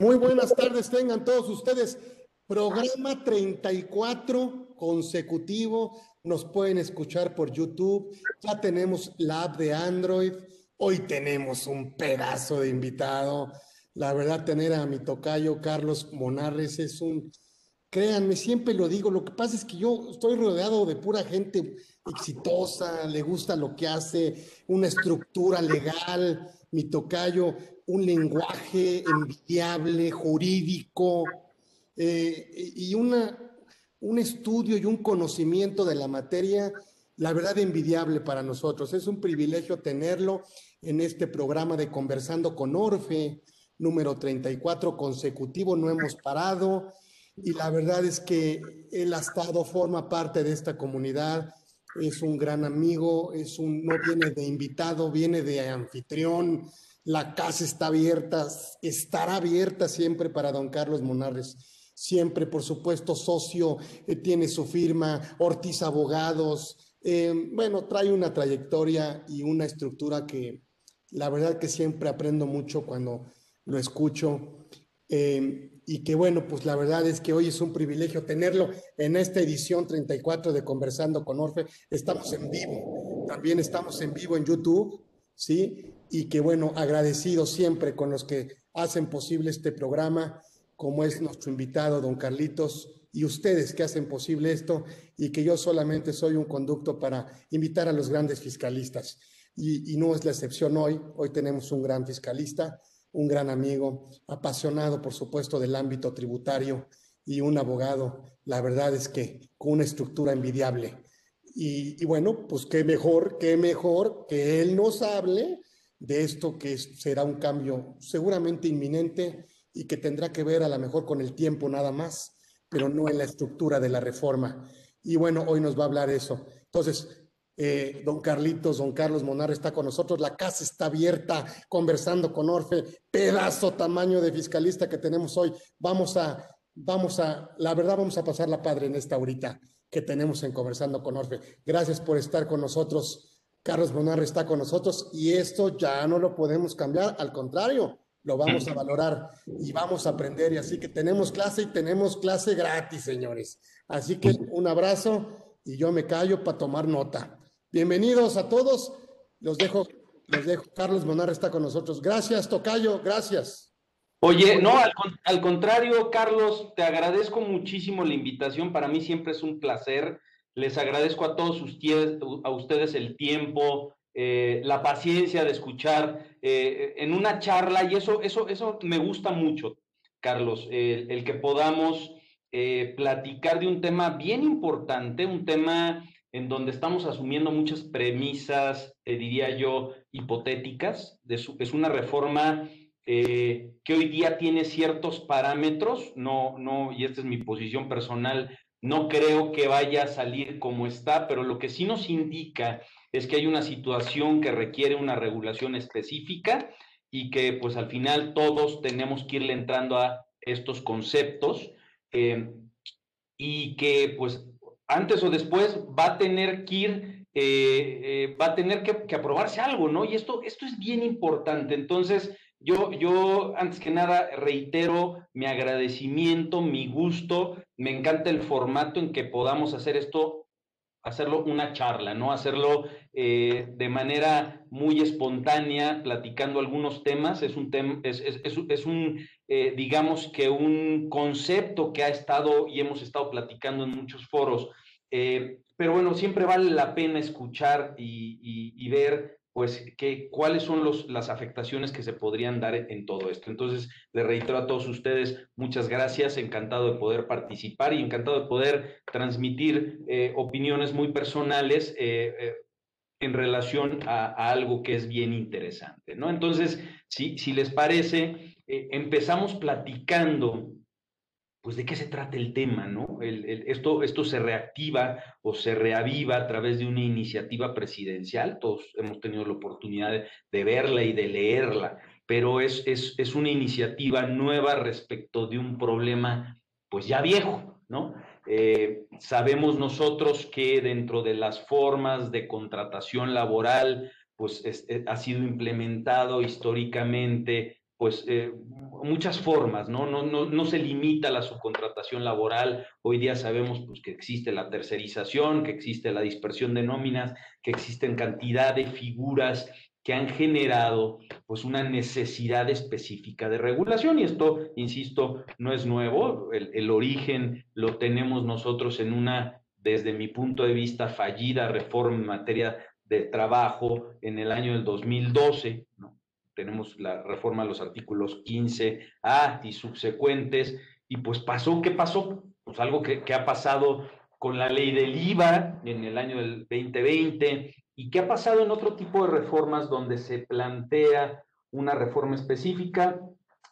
Muy buenas tardes, tengan todos ustedes. Programa 34 consecutivo. Nos pueden escuchar por YouTube. Ya tenemos la app de Android. Hoy tenemos un pedazo de invitado. La verdad, tener a mi tocayo Carlos Monarres es un, créanme, siempre lo digo, lo que pasa es que yo estoy rodeado de pura gente exitosa, le gusta lo que hace, una estructura legal, mi tocayo, un lenguaje envidiable, jurídico, eh, y una, un estudio y un conocimiento de la materia, la verdad, envidiable para nosotros. Es un privilegio tenerlo en este programa de Conversando con Orfe, número 34 consecutivo, no hemos parado. Y la verdad es que él ha estado, forma parte de esta comunidad, es un gran amigo, es un, no viene de invitado, viene de anfitrión, la casa está abierta, estará abierta siempre para don Carlos Monarres. Siempre, por supuesto, socio, eh, tiene su firma, Ortiz Abogados. Eh, bueno, trae una trayectoria y una estructura que la verdad que siempre aprendo mucho cuando lo escucho. Eh, y que bueno, pues la verdad es que hoy es un privilegio tenerlo en esta edición 34 de Conversando con Orfe. Estamos en vivo, también estamos en vivo en YouTube, ¿sí? Y que bueno, agradecido siempre con los que hacen posible este programa, como es nuestro invitado, don Carlitos, y ustedes que hacen posible esto, y que yo solamente soy un conducto para invitar a los grandes fiscalistas. Y, y no es la excepción hoy, hoy tenemos un gran fiscalista, un gran amigo, apasionado, por supuesto, del ámbito tributario y un abogado, la verdad es que con una estructura envidiable. Y, bueno, pues qué mejor, qué mejor que él nos hable de esto que será un cambio seguramente inminente y que tendrá que ver a lo mejor con el tiempo nada más, pero no en la estructura de la reforma. Y bueno, hoy nos va a hablar eso. Entonces, eh, don Carlitos, don Carlos Monar está con nosotros, la casa está abierta, conversando con Orfe, pedazo tamaño de fiscalista que tenemos hoy. Vamos a, vamos a, la verdad vamos a pasar la padre en esta ahorita que tenemos en Conversando con Orfe. Gracias por estar con nosotros. Carlos Monar está con nosotros y esto ya no lo podemos cambiar, al contrario, lo vamos a valorar y vamos a aprender. Y así que tenemos clase y tenemos clase gratis, señores. Así que un abrazo y yo me callo para tomar nota. Bienvenidos a todos. Los dejo, los dejo. Carlos Monar está con nosotros. Gracias, Tocayo, gracias. Oye, no, al, contrario, Carlos, te agradezco muchísimo la invitación. Para mí siempre es un placer. Les agradezco a todos ustedes, a ustedes el tiempo, eh, la paciencia de escuchar eh, en una charla, y eso, eso, eso me gusta mucho, Carlos, el que podamos eh, platicar de un tema bien importante, un tema en donde estamos asumiendo muchas premisas, diría yo, hipotéticas. es una reforma que hoy día tiene ciertos parámetros, no, no, y esta es mi posición personal, no creo que vaya a salir como está, pero lo que sí nos indica es que hay una situación que requiere una regulación específica y que pues al final todos tenemos que irle entrando a estos conceptos eh, y que pues antes o después va a tener que ir, eh, eh, va a tener que, aprobarse algo, ¿no? Y esto, esto es bien importante. Entonces, yo, yo, antes que nada, reitero mi agradecimiento, mi gusto. Me encanta el formato en que podamos hacer esto, hacerlo una charla, ¿no? Hacerlo eh, de manera muy espontánea, platicando algunos temas. Es un tema, es, es, es, un, digamos que un concepto que ha estado y hemos estado platicando en muchos foros eh, pero bueno, siempre vale la pena escuchar y, ver pues que, cuáles son los, las afectaciones que se podrían dar en, todo esto. Entonces, le reitero a todos ustedes, muchas gracias, encantado de poder participar y encantado de poder transmitir eh, opiniones muy personales eh, en relación a, algo que es bien interesante, ¿no? Entonces, si, si les parece, empezamos platicando pues de qué se trata el tema, ¿no? esto, se reactiva o se reaviva a través de una iniciativa presidencial, todos hemos tenido la oportunidad de, verla y de leerla, pero es, es, una iniciativa nueva respecto de un problema pues ya viejo, ¿no? Eh, sabemos nosotros que dentro de las formas de contratación laboral, pues eh, ha sido implementado históricamente pues eh, muchas formas, ¿no? No, ¿no? no se limita la subcontratación laboral. Hoy día sabemos pues, que existe la tercerización, que existe la dispersión de nóminas, que existen cantidad de figuras que han generado pues una necesidad específica de regulación y esto, insisto, no es nuevo, el, el, origen lo tenemos nosotros en una, desde mi punto de vista, fallida reforma en materia de trabajo en el año del 2012, ¿no? Tenemos la reforma de los artículos 15A y subsecuentes, y pues pasó, ¿qué pasó? Pues algo que, que ha pasado con la ley del IVA en el año del 2020, y qué ha pasado en otro tipo de reformas donde se plantea una reforma específica,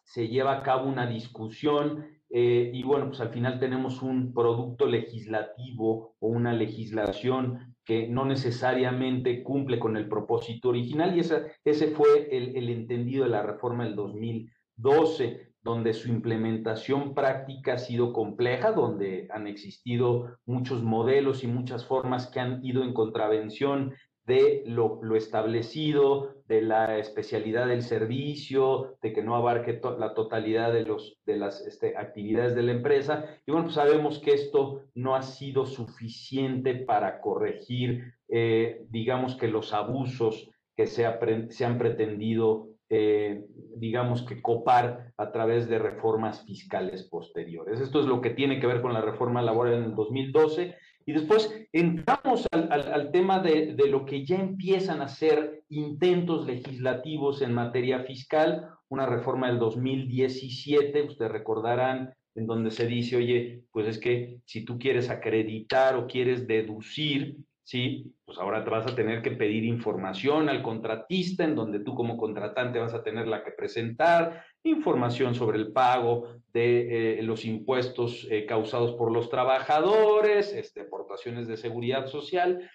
se lleva a cabo una discusión eh, y bueno, pues al final tenemos un producto legislativo o una legislación que no necesariamente cumple con el propósito original y ese fue el, el entendido de la reforma del 2012 donde su implementación práctica ha sido compleja, donde han existido muchos modelos y muchas formas que han ido en contravención de lo, lo, establecido, de la especialidad del servicio, de que no abarque la totalidad de, los, de las este, actividades de la empresa. Y bueno, pues sabemos que esto no ha sido suficiente para corregir, eh, digamos que los abusos que se, se han pretendido, eh, digamos que copar a través de reformas fiscales posteriores. Esto es lo que tiene que ver con la reforma laboral en el 2012 y después entramos al, al, tema de, de, lo que ya empiezan a ser intentos legislativos en materia fiscal, una reforma del 2017, ustedes recordarán, en donde se dice, oye, pues es que si tú quieres acreditar o quieres deducir ¿sí? Pues ahora vas a tener que pedir información al contratista, en donde tú como contratante vas a tener la que presentar, información sobre el pago de eh, los impuestos eh, causados por los trabajadores, este, aportaciones de seguridad social,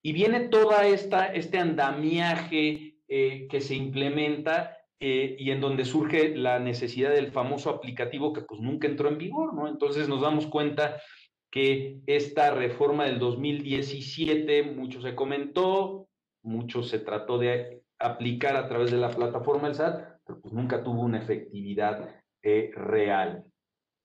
y viene toda esta, este andamiaje eh, que se implementa y en donde surge la necesidad del famoso aplicativo que pues nunca entró en vigor, ¿no? Entonces nos damos cuenta que esta reforma del 2017, mucho se comentó, mucho se trató de aplicar a través de la plataforma del SAT, pero pues nunca tuvo una efectividad eh, real.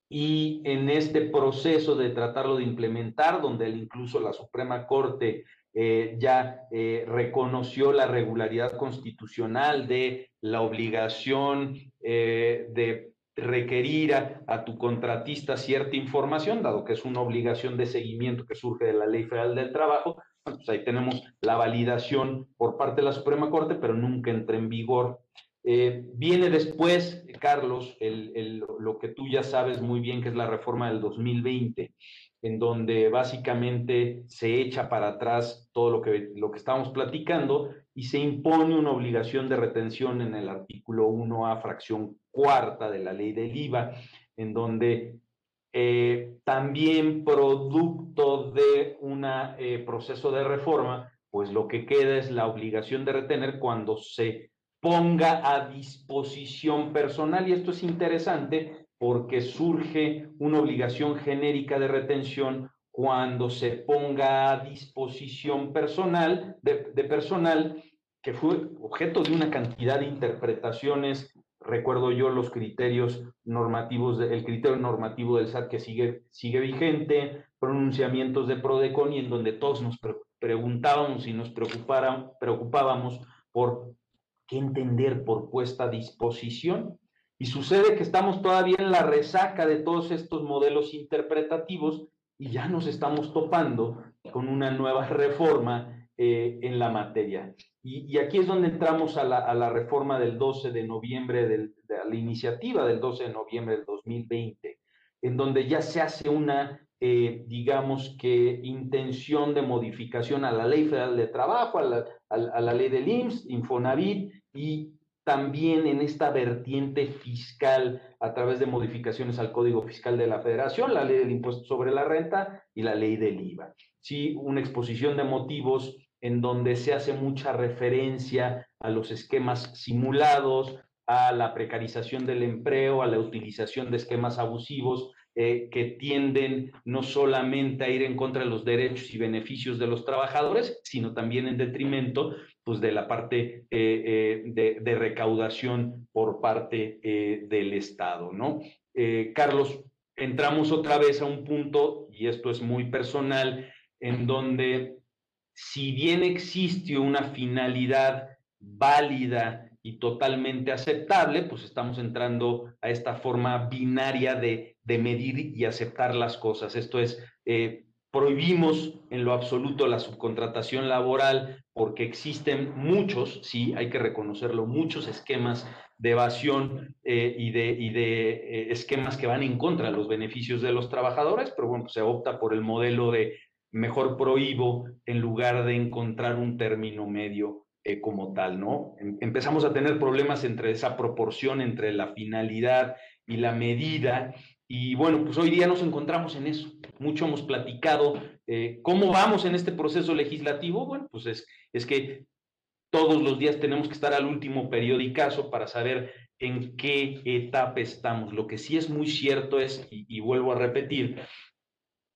Y en este proceso de tratarlo de implementar, donde incluso la Suprema Corte eh, ya eh, reconoció la regularidad constitucional de la obligación de requerir a, tu contratista cierta información, dado que es una obligación de seguimiento que surge de la Ley Federal del Trabajo. Pues ahí tenemos la validación por parte de la Suprema Corte, pero nunca entra en vigor. Eh, viene después, Carlos, el, el, lo que tú ya sabes muy bien, que es la reforma del 2020, en donde básicamente se echa para atrás todo lo que, lo que estamos platicando y se impone una obligación de retención en el artículo 1A, fracción cuarta de la ley del IVA, en donde eh, también producto de un eh, proceso de reforma, pues lo que queda es la obligación de retener cuando se ponga a disposición personal. Y esto es interesante porque surge una obligación genérica de retención cuando se ponga a disposición personal, de, de personal que fue objeto de una cantidad de interpretaciones recuerdo yo los criterios normativos, el criterio normativo del SAT que sigue, vigente, pronunciamientos de PRODECON y en donde todos nos pre preguntábamos y nos preocupábamos por qué entender por puesta a disposición. Y sucede que estamos todavía en la resaca de todos estos modelos interpretativos y ya nos estamos topando con una nueva reforma eh, en la materia. Y, y, aquí es donde entramos a la, a la reforma del 12 de noviembre, del, de la iniciativa del 12 de noviembre del 2020, en donde ya se hace una, eh, digamos que, intención de modificación a la Ley Federal de Trabajo, a la, a, a la ley del IMSS, Infonavit, y también en esta vertiente fiscal a través de modificaciones al Código Fiscal de la Federación, la ley del impuesto sobre la renta y la ley del IVA. Sí, una exposición de motivos en donde se hace mucha referencia a los esquemas simulados, a la precarización del empleo, a la utilización de esquemas abusivos eh, que tienden no solamente a ir en contra de los derechos y beneficios de los trabajadores, sino también en detrimento pues, de la parte eh, eh, de, de, recaudación por parte del Estado, ¿no? Carlos, entramos otra vez a un punto, y esto es muy personal, en donde si bien existe una finalidad válida y totalmente aceptable, pues estamos entrando a esta forma binaria de, medir y aceptar las cosas. Esto es, eh, prohibimos en lo absoluto la subcontratación laboral porque existen muchos, sí, hay que reconocerlo, muchos esquemas de evasión eh, y de, y de eh, esquemas que van en contra de los beneficios de los trabajadores, pero bueno, pues se opta por el modelo de mejor prohíbo en lugar de encontrar un término medio eh, como tal, ¿no? Em, empezamos a tener problemas entre esa proporción entre la finalidad y la medida. Y bueno, pues hoy día nos encontramos en eso. Mucho hemos platicado. Eh, ¿Cómo vamos en este proceso legislativo? Bueno, pues es, es que todos los días tenemos que estar al último periodicazo para saber en qué etapa estamos. Lo que sí es muy cierto es, y vuelvo a repetir,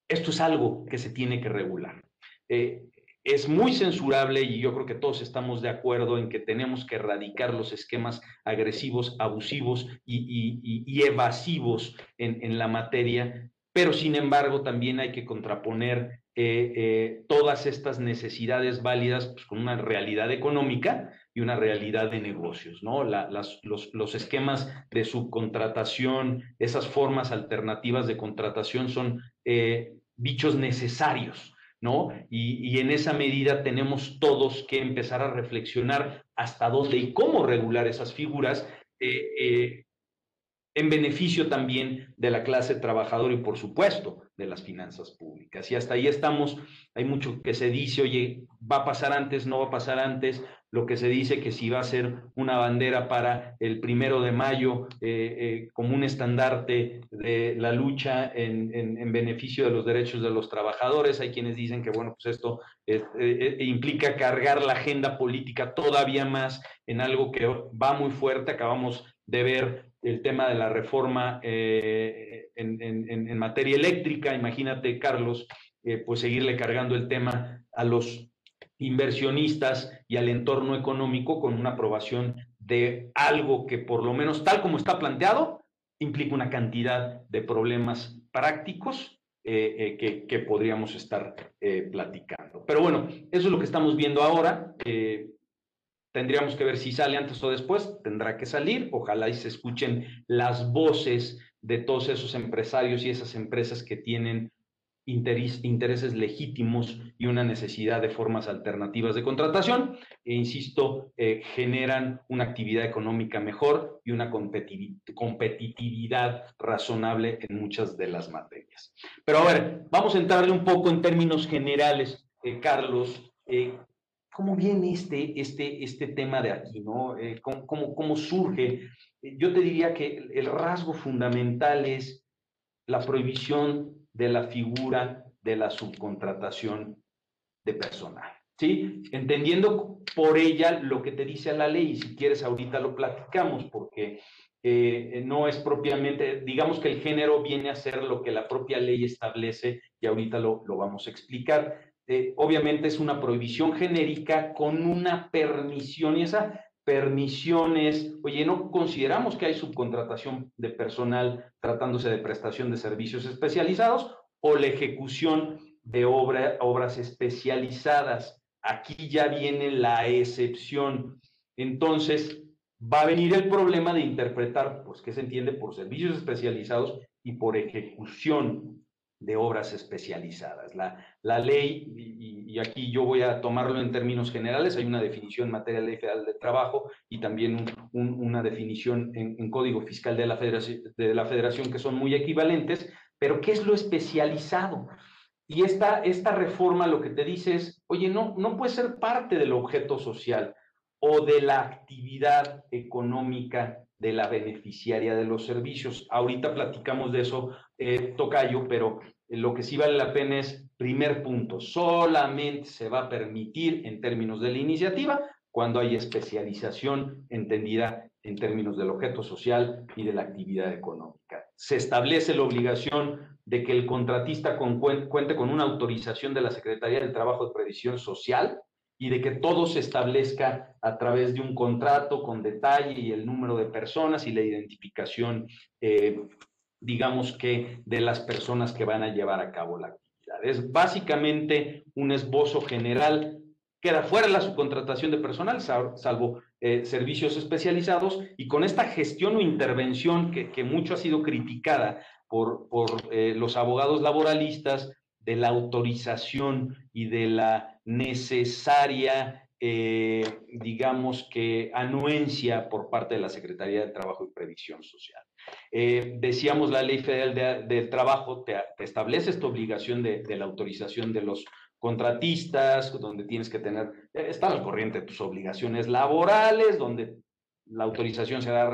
esto es algo que se tiene que regular. Eh, es muy censurable y yo creo que todos estamos de acuerdo en que tenemos que erradicar los esquemas agresivos, abusivos y, evasivos en, la materia, pero sin embargo también hay que contraponer eh, eh, todas estas necesidades válidas pues, con una realidad económica y una realidad de negocios, ¿no? los, esquemas de subcontratación, esas formas alternativas de contratación son eh, bichos necesarios, ¿no? Y, en esa medida tenemos todos que empezar a reflexionar hasta dónde y cómo regular esas figuras eh, eh, en beneficio también de la clase trabajadora y, por supuesto, de las finanzas públicas. Y hasta ahí estamos. Hay mucho que se dice, oye, va a pasar antes, no va a pasar antes. Lo que se dice que si va a ser una bandera para el primero de mayo eh, eh, como un estandarte de la lucha en, en, beneficio de los derechos de los trabajadores. Hay quienes dicen que, bueno, pues esto eh, implica cargar la agenda política todavía más en algo que va muy fuerte. Acabamos de ver el tema de la reforma en, en, materia eléctrica. Imagínate, Carlos, pues seguirle cargando el tema a los inversionistas y al entorno económico con una aprobación de algo que por lo menos tal como está planteado implica una cantidad de problemas prácticos eh, eh, que, podríamos estar eh, platicando. Pero bueno, eso es lo que estamos viendo ahora. Tendríamos que ver si sale antes o después, tendrá que salir. Ojalá y se escuchen las voces de todos esos empresarios y esas empresas que tienen intereses legítimos y una necesidad de formas alternativas de contratación e, insisto, eh, generan una actividad económica mejor y una competitividad razonable en muchas de las materias. Pero a ver, vamos a entrarle un poco en términos generales, eh, Carlos. Eh, ¿Cómo viene este, este, este tema de aquí? ¿no? ¿cómo, cómo, cómo surge? Yo te diría que el rasgo fundamental es la prohibición de la figura de la subcontratación de personal. ¿Sí? Entendiendo por ella lo que te dice la ley, y si quieres ahorita lo platicamos, porque eh, no es propiamente, digamos que el género viene a ser lo que la propia ley establece, y ahorita lo, lo vamos a explicar. Eh, obviamente es una prohibición genérica con una permisión, y esa permisiones, oye, no consideramos que hay subcontratación de personal tratándose de prestación de servicios especializados o la ejecución de obras especializadas. Aquí ya viene la excepción. Entonces, va a venir el problema de interpretar, pues, qué se entiende por servicios especializados y por ejecución de obras especializadas. La, la ley, y, aquí yo voy a tomarlo en términos generales, hay una definición en materia de ley federal de trabajo y también una definición en, código fiscal de la, federación, que son muy equivalentes, pero ¿qué es lo especializado? Y esta, esta reforma lo que te dice es, oye, no, no puede ser parte del objeto social o de la actividad económica de la beneficiaria de los servicios. Ahorita platicamos de eso, eh, Tocayo, pero lo que sí vale la pena es, primer punto, solamente se va a permitir en términos de la iniciativa cuando hay especialización entendida en términos del objeto social y de la actividad económica. Se establece la obligación de que el contratista cuente con una autorización de la Secretaría del Trabajo de Previsión Social y de que todo se establezca a través de un contrato con detalle y el número de personas y la identificación, eh, digamos que, de las personas que van a llevar a cabo la actividad. Es básicamente un esbozo general. Queda fuera la subcontratación de personal, salvo eh, servicios especializados, y con esta gestión o intervención que, mucho ha sido criticada por, eh, los abogados laboralistas, de la autorización y de la necesaria, eh, digamos que, anuencia por parte de la Secretaría de Trabajo y Previsión Social. Eh, decíamos, la Ley Federal del Trabajo te, establece esta obligación de, la autorización de los contratistas, donde tienes que tener, eh, estar al corriente de tus obligaciones laborales, donde la autorización será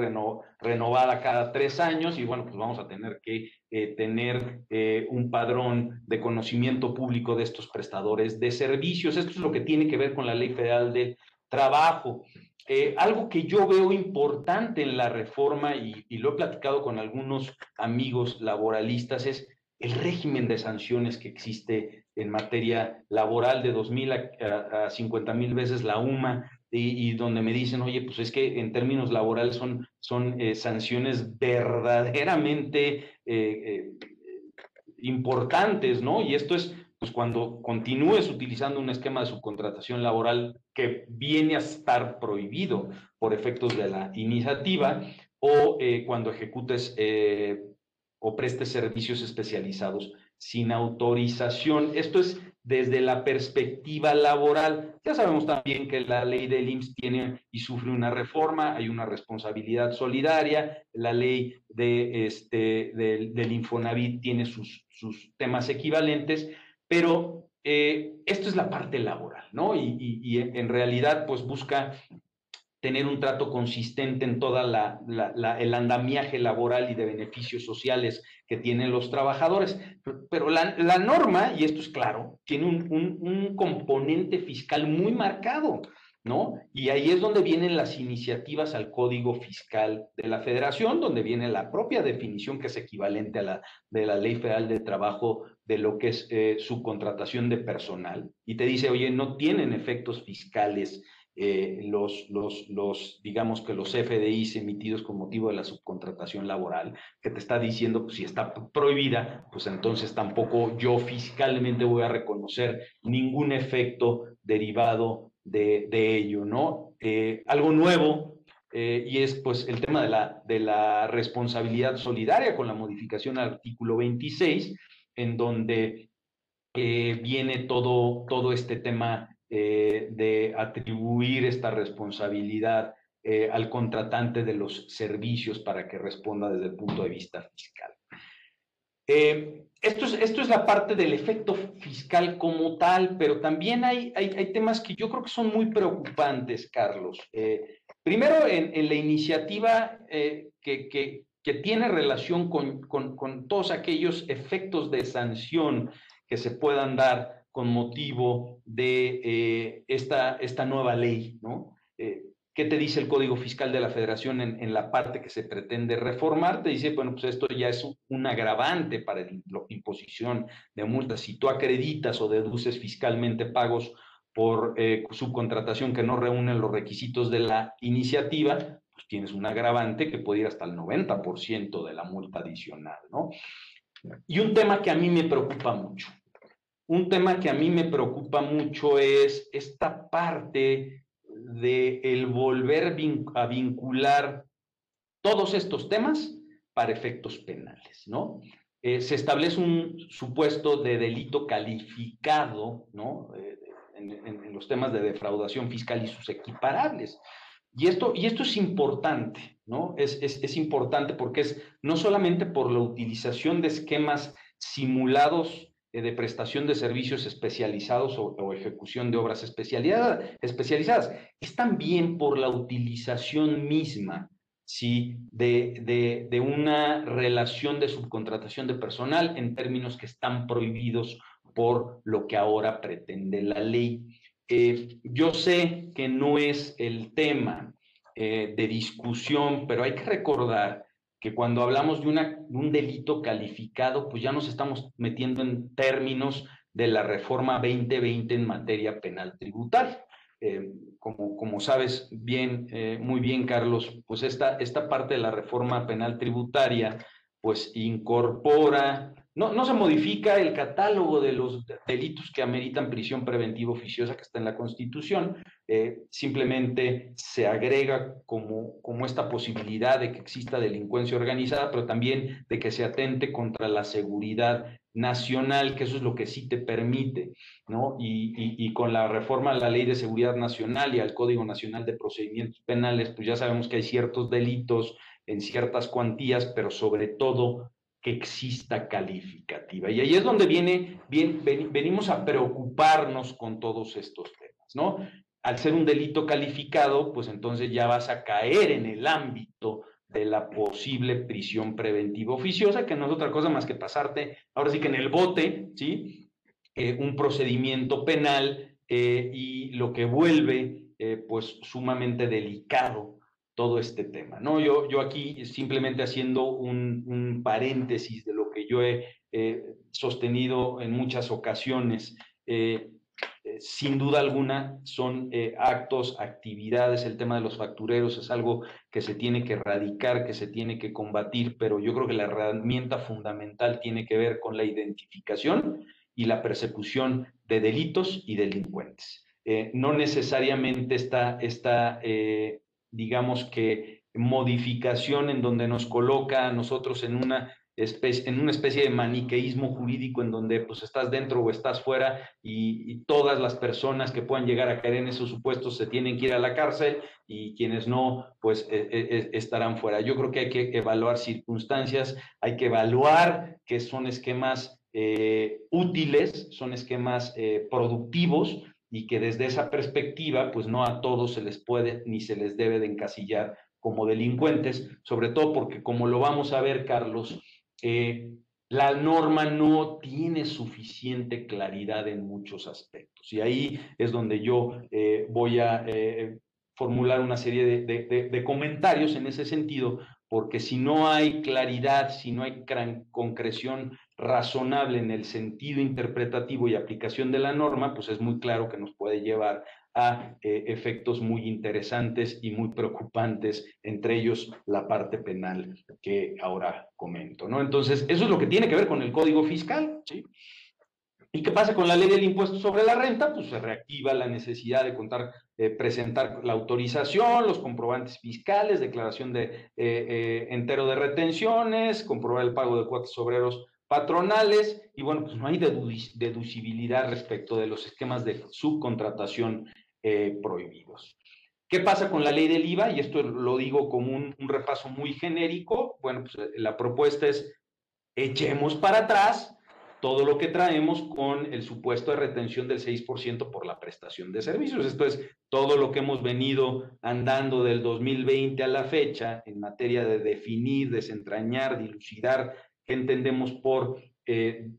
renovada cada tres años y bueno, pues vamos a tener que eh, tener eh, un padrón de conocimiento público de estos prestadores de servicios. Esto es lo que tiene que ver con la Ley Federal del Trabajo. Eh, algo que yo veo importante en la reforma y, lo he platicado con algunos amigos laboralistas es el régimen de sanciones que existe en materia laboral de 2.000 a, a 50 mil veces la UMA y, donde me dicen, oye, pues es que en términos laborales son, son eh, sanciones verdaderamente eh, importantes, ¿no? Y esto es, pues cuando continúes utilizando un esquema de subcontratación laboral que viene a estar prohibido por efectos de la iniciativa, o cuando ejecutes o prestes servicios especializados sin autorización. Esto es desde la perspectiva laboral. Ya sabemos también que la ley del IMSS tiene y sufre una reforma, hay una responsabilidad solidaria, la ley de, este, del, Infonavit tiene sus, temas equivalentes, pero eh, esto es la parte laboral, ¿no? Y, en realidad, pues busca tener un trato consistente en toda la, el andamiaje laboral y de beneficios sociales que tienen los trabajadores. Pero la, norma, y esto es claro, tiene un, un, componente fiscal muy marcado, ¿no? Y ahí es donde vienen las iniciativas al Código Fiscal de la Federación, donde viene la propia definición que es equivalente a la de la Ley Federal de Trabajo de lo que es eh, subcontratación de personal, y te dice, oye, no tienen efectos fiscales eh, los, los, los, digamos que los FDIs emitidos con motivo de la subcontratación laboral, que te está diciendo, pues si está prohibida, pues entonces tampoco yo fiscalmente voy a reconocer ningún efecto derivado de, de ello, ¿no? Eh, algo nuevo eh, y es pues el tema de la, de la responsabilidad solidaria con la modificación al artículo 26, en donde viene todo, todo este tema eh, de atribuir esta responsabilidad eh, al contratante de los servicios para que responda desde el punto de vista fiscal. Eh, esto, es, esto es la parte del efecto fiscal como tal, pero también hay, hay, temas que yo creo que son muy preocupantes, Carlos. primero, en, la iniciativa que, que, tiene relación con, con, con todos aquellos efectos de sanción que se puedan dar con motivo de eh, esta, esta nueva ley, ¿no? Eh, ¿Qué te dice el Código Fiscal de la Federación en, la parte que se pretende reformar? Te dice, bueno, pues esto ya es un, agravante para la imposición de multas. Si tú acreditas o deduces fiscalmente pagos por eh, subcontratación que no reúnen los requisitos de la iniciativa, pues tienes un agravante que puede ir hasta el 90% de la multa adicional, ¿no? Y un tema que a mí me preocupa mucho, un tema que a mí me preocupa mucho es esta parte de el volver a vincular todos estos temas para efectos penales, ¿no? Eh, se establece un supuesto de delito calificado, ¿no? Eh, en, los temas de defraudación fiscal y sus equiparables. Y esto, y esto es importante, ¿no? Es, es, es importante porque es no solamente por la utilización de esquemas simulados eh, de prestación de servicios especializados o, ejecución de obras especializadas, es también por la utilización misma ¿sí? de, de, una relación de subcontratación de personal en términos que están prohibidos por lo que ahora pretende la ley. Eh, yo sé que no es el tema eh, de discusión, pero hay que recordar que cuando hablamos de, un delito calificado, pues ya nos estamos metiendo en términos de la reforma 2020 en materia penal tributaria. Eh, como, como sabes bien, muy bien, Carlos, pues esta, esta parte de la reforma penal tributaria, pues incorpora no, no se modifica el catálogo de los delitos que ameritan prisión preventiva oficiosa que está en la Constitución, eh, simplemente se agrega como, como esta posibilidad de que exista delincuencia organizada, pero también de que se atente contra la seguridad nacional, que eso es lo que sí te permite, ¿no? Y, y, con la reforma a la Ley de Seguridad Nacional y al Código Nacional de Procedimientos Penales, pues ya sabemos que hay ciertos delitos en ciertas cuantías, pero sobre todo que exista calificativa. Y ahí es donde viene, bien, venimos a preocuparnos con todos estos temas, ¿no? Al ser un delito calificado, pues entonces ya vas a caer en el ámbito de la posible prisión preventiva oficiosa, que no es otra cosa más que pasarte, ahora sí que en el bote, ¿sí? Eh, un procedimiento penal eh, y lo que vuelve, eh, pues, sumamente delicado todo este tema. ¿no? Yo, yo aquí simplemente haciendo un, paréntesis de lo que yo he sostenido en muchas ocasiones. Eh, eh, sin duda alguna son eh, actos, actividades, el tema de los factureros es algo que se tiene que erradicar, que se tiene que combatir, pero yo creo que la herramienta fundamental tiene que ver con la identificación y la persecución de delitos y delincuentes. no necesariamente está, está digamos que, modificación en donde nos coloca a nosotros en una especie, en una especie de maniqueísmo jurídico en donde pues estás dentro o estás fuera y, todas las personas que puedan llegar a caer en esos supuestos se tienen que ir a la cárcel y quienes no pues e, e, e, estarán fuera. Yo creo que hay que evaluar circunstancias, hay que evaluar que son esquemas eh, útiles, son esquemas eh, productivos y que desde esa perspectiva, pues no a todos se les puede ni se les debe de encasillar como delincuentes, sobre todo porque como lo vamos a ver, Carlos, eh, la norma no tiene suficiente claridad en muchos aspectos. Y ahí es donde yo eh, voy a eh, formular una serie de, de, comentarios en ese sentido, porque si no hay claridad, si no hay concreción razonable en el sentido interpretativo y aplicación de la norma, pues es muy claro que nos puede llevar a eh, efectos muy interesantes y muy preocupantes, entre ellos la parte penal que ahora comento, ¿no? Entonces, eso es lo que tiene que ver con el Código Fiscal, ¿sí? ¿Y qué pasa con la ley del impuesto sobre la renta? Pues se reactiva la necesidad de contar, eh, presentar la autorización, los comprobantes fiscales, declaración de eh, entero de retenciones, comprobar el pago de cuotas obreros patronales y bueno, pues no hay deducibilidad respecto de los esquemas de subcontratación eh, prohibidos. ¿Qué pasa con la ley del IVA? Y esto lo digo como un, repaso muy genérico. Bueno, pues eh, la propuesta es echemos para atrás todo lo que traemos con el supuesto de retención del 6% por la prestación de servicios. Esto es todo lo que hemos venido andando del 2020 a la fecha en materia de definir, desentrañar, dilucidar ¿Qué entendemos por eh,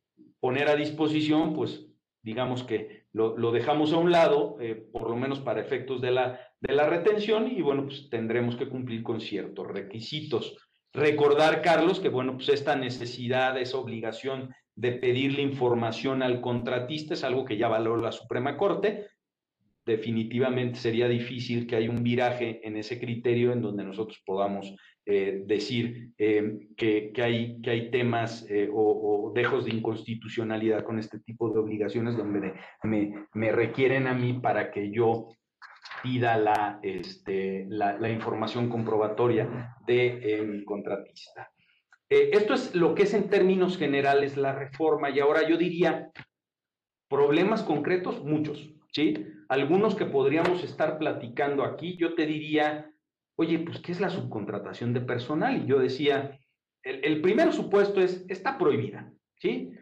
poner a disposición? Pues digamos que lo, dejamos a un lado, eh, por lo menos para efectos de la, de la retención, y bueno, pues tendremos que cumplir con ciertos requisitos. Recordar, Carlos, que bueno, pues esta necesidad, esa obligación de pedirle información al contratista es algo que ya valoró la Suprema Corte. Definitivamente sería difícil que haya un viraje en ese criterio en donde nosotros podamos eh, decir eh, que, hay, que hay temas eh, o, dejos de inconstitucionalidad con este tipo de obligaciones donde me, me requieren a mí para que yo pida la, este, la, la información comprobatoria de mi contratista. esto es lo que es en términos generales la reforma y ahora yo diría problemas concretos, muchos, ¿sí? Algunos que podríamos estar platicando aquí, yo te diría oye, pues, ¿qué es la subcontratación de personal? Y yo decía, el, primer supuesto es, está prohibida, ¿sí?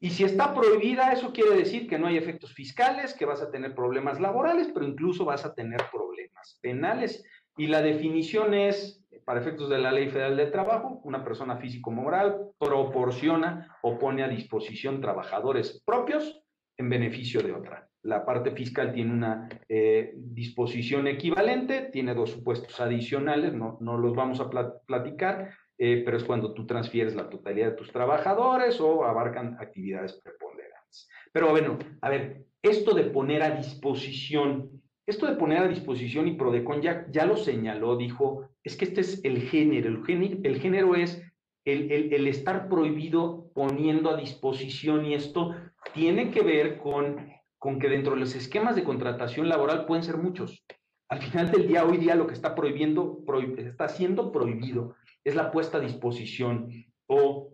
Y si está prohibida, eso quiere decir que no hay efectos fiscales, que vas a tener problemas laborales, pero incluso vas a tener problemas penales. Y la definición es, para efectos de la Ley Federal de Trabajo, una persona físico-moral proporciona o pone a disposición trabajadores propios en beneficio de otra. La parte fiscal tiene una eh, disposición equivalente, tiene dos supuestos adicionales, no, no los vamos a platicar, eh, pero es cuando tú transfieres la totalidad de tus trabajadores o abarcan actividades preponderantes. Pero bueno, a ver, esto de poner a disposición, esto de poner a disposición y Prodecon ya, ya lo señaló, dijo, es que este es el género, el género, el género es el, el, el estar prohibido poniendo a disposición y esto tiene que ver con, con que dentro de los esquemas de contratación laboral pueden ser muchos. Al final del día, hoy día lo que está prohibiendo, está siendo prohibido es la puesta a disposición o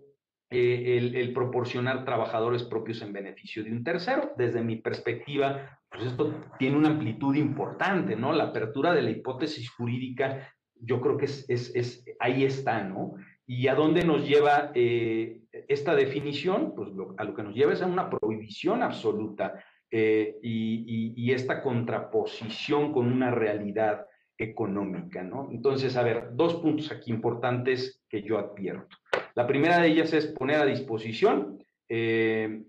eh, el, el, proporcionar trabajadores propios en beneficio de un tercero. Desde mi perspectiva, pues esto tiene una amplitud importante, ¿no? La apertura de la hipótesis jurídica, yo creo que es, es, es ahí está, ¿no? ¿Y a dónde nos lleva eh, esta definición? Pues a lo que nos lleva es a una prohibición absoluta eh, y, esta contraposición con una realidad económica, ¿no? Entonces, a ver, dos puntos aquí importantes que yo advierto. La primera de ellas es poner a disposición, eh,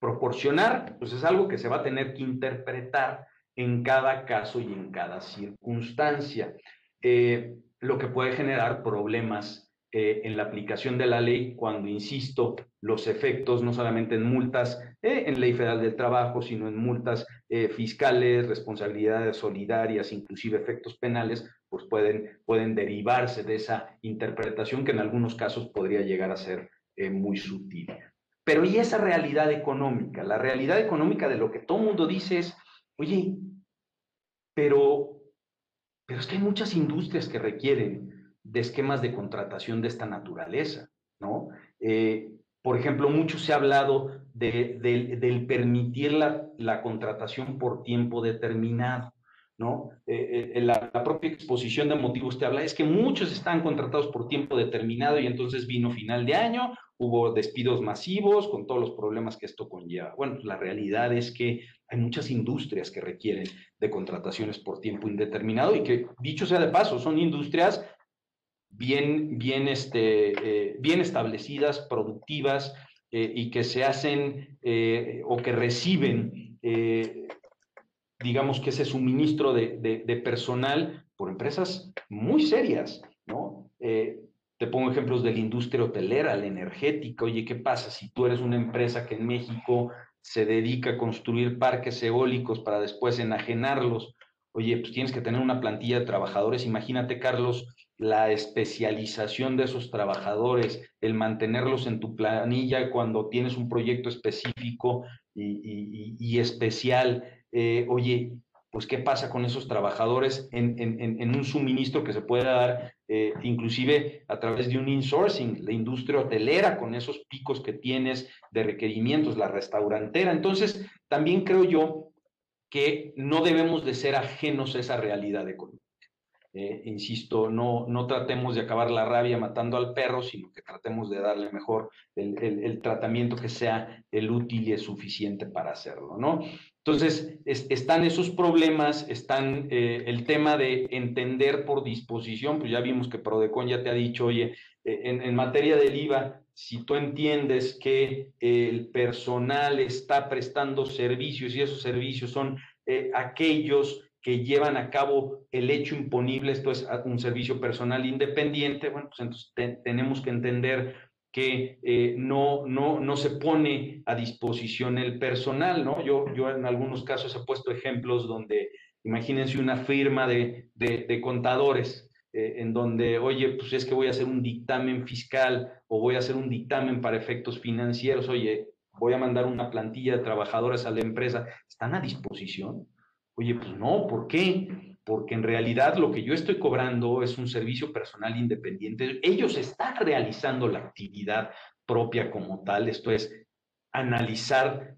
proporcionar, pues es algo que se va a tener que interpretar en cada caso y en cada circunstancia. Eh, lo que puede generar problemas eh, en la aplicación de la ley cuando, insisto, los efectos no solamente en multas eh, en ley federal del trabajo, sino en multas eh, fiscales, responsabilidades solidarias, inclusive efectos penales, pues pueden, pueden derivarse de esa interpretación que en algunos casos podría llegar a ser muy sutil. Pero ¿y esa realidad económica? La realidad económica de lo que todo mundo dice es, oye, pero pero es que hay muchas industrias que requieren de esquemas de contratación de esta naturaleza, ¿no? Eh, por ejemplo, mucho se ha hablado de, del permitir la, contratación por tiempo determinado, ¿no? Eh, eh, la, propia exposición de motivos te habla, es que muchos están contratados por tiempo determinado y entonces vino final de año, hubo despidos masivos con todos los problemas que esto conlleva. Bueno, la realidad es que hay muchas industrias que requieren de contrataciones por tiempo indeterminado y que, dicho sea de paso, son industrias bien, bien, este, eh, bien establecidas, productivas y que se hacen o que reciben, digamos que ese suministro de, de, de, personal por empresas muy serias, ¿no? Te pongo ejemplos de la industria hotelera, la energética. Oye, ¿qué pasa si tú eres una empresa que en México se dedica a construir parques eólicos para después enajenarlos? Oye, pues tienes que tener una plantilla de trabajadores. Imagínate, Carlos, la especialización de esos trabajadores, el mantenerlos en tu planilla cuando tienes un proyecto específico y, y especial. Eh, oye, pues qué pasa con esos trabajadores en, un suministro que se puede dar eh, inclusive a través de un insourcing, la industria hotelera con esos picos que tienes de requerimientos, la restaurantera. Entonces, también creo yo que no debemos de ser ajenos a esa realidad económica. Eh, insisto, no, no tratemos de acabar la rabia matando al perro, sino que tratemos de darle mejor el, el tratamiento que sea el útil y el suficiente para hacerlo, ¿no? Entonces, es, están esos problemas, están eh, el tema de entender por disposición, pues ya vimos que Prodecon ya te ha dicho, oye, eh, en, materia del IVA, si tú entiendes que el personal está prestando servicios y esos servicios son eh, aquellos que llevan a cabo el hecho imponible, esto es un servicio personal independiente, bueno, pues entonces te, tenemos que entender que eh, no, no, no se pone a disposición el personal, ¿no? Yo, yo en algunos casos he puesto ejemplos donde, imagínense una firma de, de, contadores, eh, en donde, oye, pues es que voy a hacer un dictamen fiscal o voy a hacer un dictamen para efectos financieros, oye, voy a mandar una plantilla de trabajadores a la empresa, ¿están a disposición? Oye, pues no, ¿por qué? Porque en realidad lo que yo estoy cobrando es un servicio personal independiente. Ellos están realizando la actividad propia como tal, esto es analizar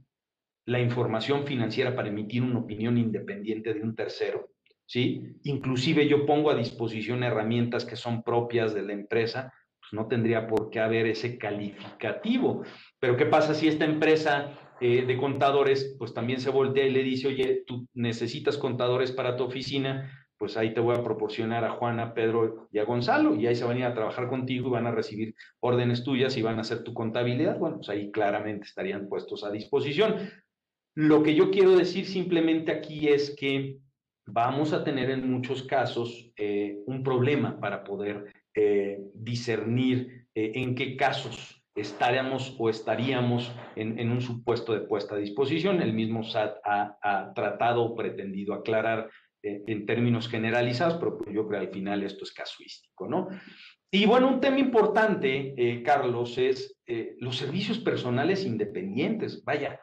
la información financiera para emitir una opinión independiente de un tercero, ¿sí? Inclusive yo pongo a disposición herramientas que son propias de la empresa, pues no tendría por qué haber ese calificativo. Pero ¿qué pasa si esta empresa eh, de contadores, pues también se voltea y le dice, oye, tú necesitas contadores para tu oficina, pues ahí te voy a proporcionar a Juana, a Pedro y a Gonzalo, y ahí se van a ir a trabajar contigo y van a recibir órdenes tuyas y van a hacer tu contabilidad. Bueno, pues ahí claramente estarían puestos a disposición. Lo que yo quiero decir simplemente aquí es que vamos a tener en muchos casos eh, un problema para poder eh, discernir en qué casos estaríamos o estaríamos en, un supuesto de puesta a disposición. El mismo SAT ha, tratado o pretendido aclarar eh, en términos generalizados, pero pues yo creo que al final esto es casuístico, ¿no? Y bueno, un tema importante, eh, Carlos, es eh, los servicios personales independientes. Vaya,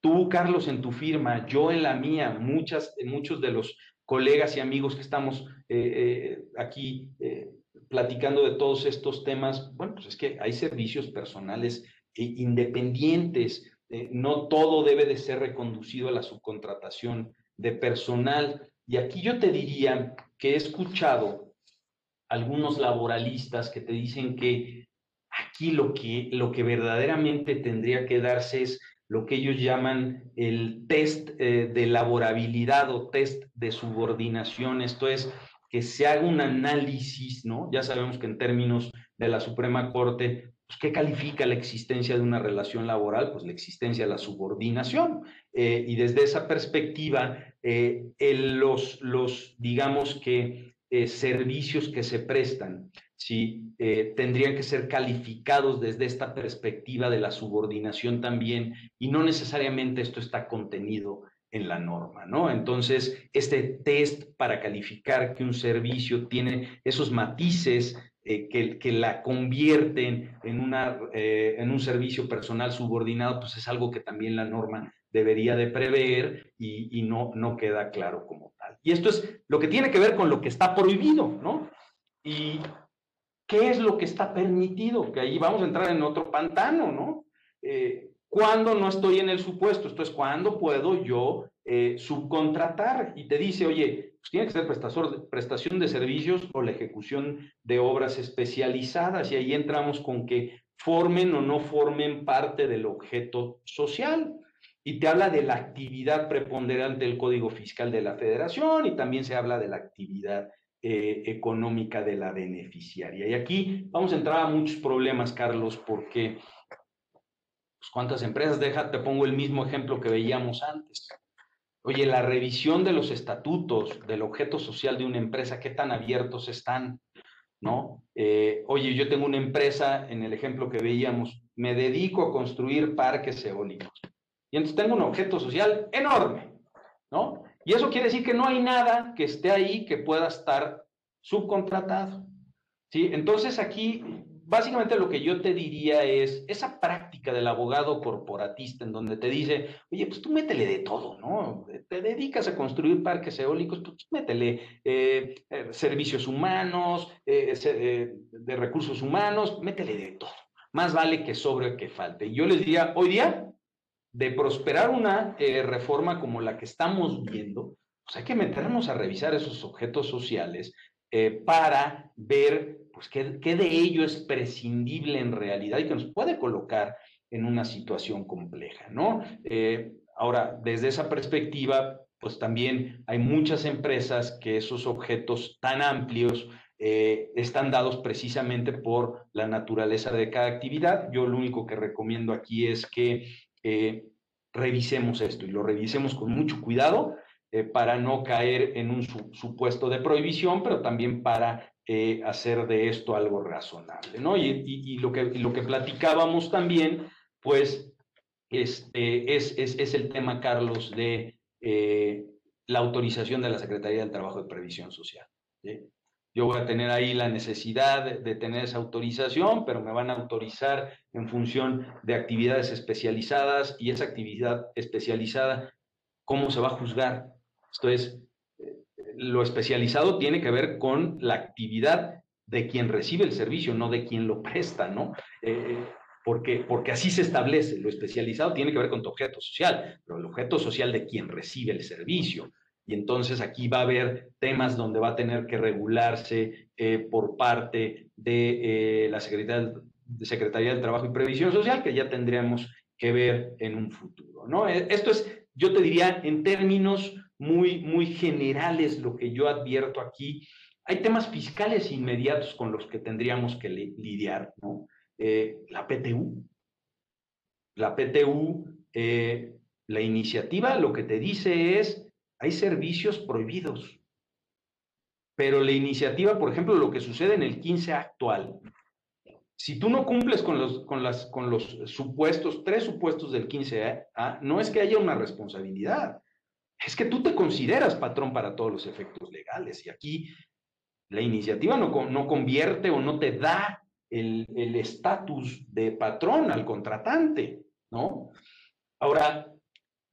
tú, Carlos, en tu firma, yo en la mía, muchas, muchos de los colegas y amigos que estamos aquí platicando de todos estos temas, bueno, pues es que hay servicios personales independientes, eh, no todo debe de ser reconducido a la subcontratación de personal. Y aquí yo te diría que he escuchado algunos laboralistas que te dicen que aquí lo que, lo que verdaderamente tendría que darse es lo que ellos llaman el test eh, de laborabilidad o test de subordinación. Esto es, que se haga un análisis, ¿no? Ya sabemos que en términos de la Suprema Corte, pues, ¿qué califica la existencia de una relación laboral? Pues la existencia de la subordinación. Eh, y desde esa perspectiva, eh, los, los, digamos que, eh, servicios que se prestan, ¿sí? tendrían que ser calificados desde esta perspectiva de la subordinación también, y no necesariamente esto está contenido en la norma, ¿no? Entonces, este test para calificar que un servicio tiene esos matices eh, que, que, la convierten en, una, eh, en un servicio personal subordinado, pues es algo que también la norma debería de prever y, y, no, no queda claro como tal. Y esto es lo que tiene que ver con lo que está prohibido, ¿no? Y qué es lo que está permitido, que ahí vamos a entrar en otro pantano, ¿no? Eh, ¿Cuándo no estoy en el supuesto? Esto es cuando puedo yo eh, subcontratar y te dice, oye, pues tiene que ser prestación de servicios o la ejecución de obras especializadas y ahí entramos con que formen o no formen parte del objeto social. Y te habla de la actividad preponderante del Código Fiscal de la Federación y también se habla de la actividad eh, económica de la beneficiaria. Y aquí vamos a entrar a muchos problemas, Carlos, porque pues, ¿Cuántas empresas? Deja, te pongo el mismo ejemplo que veíamos antes. Oye, la revisión de los estatutos del objeto social de una empresa, ¿qué tan abiertos están? ¿No? Eh, oye, yo tengo una empresa, en el ejemplo que veíamos, me dedico a construir parques eólicos. Y entonces tengo un objeto social enorme, ¿no? Y eso quiere decir que no hay nada que esté ahí que pueda estar subcontratado. ¿Sí? Entonces aquí básicamente lo que yo te diría es esa práctica del abogado corporatista en donde te dice, oye, pues tú métele de todo, ¿no? Te dedicas a construir parques eólicos, pues métele eh, eh, servicios humanos, eh, de recursos humanos, métele de todo. Más vale que sobre que falte. Yo les diría, hoy día, de prosperar una reforma como la que estamos viendo, pues hay que meternos a revisar esos objetos sociales para ver pues qué, de ello es prescindible en realidad y que nos puede colocar en una situación compleja, ¿no? Eh, ahora, desde esa perspectiva, pues también hay muchas empresas que esos objetos tan amplios eh, están dados precisamente por la naturaleza de cada actividad. Yo lo único que recomiendo aquí es que eh, revisemos esto y lo revisemos con mucho cuidado para no caer en un supuesto de prohibición, pero también para eh, hacer de esto algo razonable, ¿no? Y, lo, que, lo que platicábamos también, pues, este, es, es, el tema, Carlos, de eh, la autorización de la Secretaría del Trabajo de Previsión Social. Yo voy a tener ahí la necesidad de, tener esa autorización, pero me van a autorizar en función de actividades especializadas y esa actividad especializada, ¿cómo se va a juzgar? Esto es, lo especializado tiene que ver con la actividad de quien recibe el servicio, no de quien lo presta, ¿no? Eh, porque, porque así se establece. Lo especializado tiene que ver con tu objeto social, pero el objeto social de quien recibe el servicio. Y entonces aquí va a haber temas donde va a tener que regularse eh, por parte de eh, la Secretaría, de Secretaría del Trabajo y Previsión Social, que ya tendríamos que ver en un futuro, ¿no? Esto es, yo te diría, en términos muy, muy generales lo que yo advierto aquí. Hay temas fiscales inmediatos con los que tendríamos que lidiar, ¿no? Eh, la PTU. La PTU, eh, la iniciativa lo que te dice es, hay servicios prohibidos. Pero la iniciativa, por ejemplo, lo que sucede en el 15 actual, si tú no cumples con los, con las, con los supuestos, tres supuestos del 15A, no es que haya una responsabilidad, es que tú te consideras patrón para todos los efectos legales. Y aquí la iniciativa no, no convierte o no te da el estatus de patrón al contratante, ¿no? Ahora,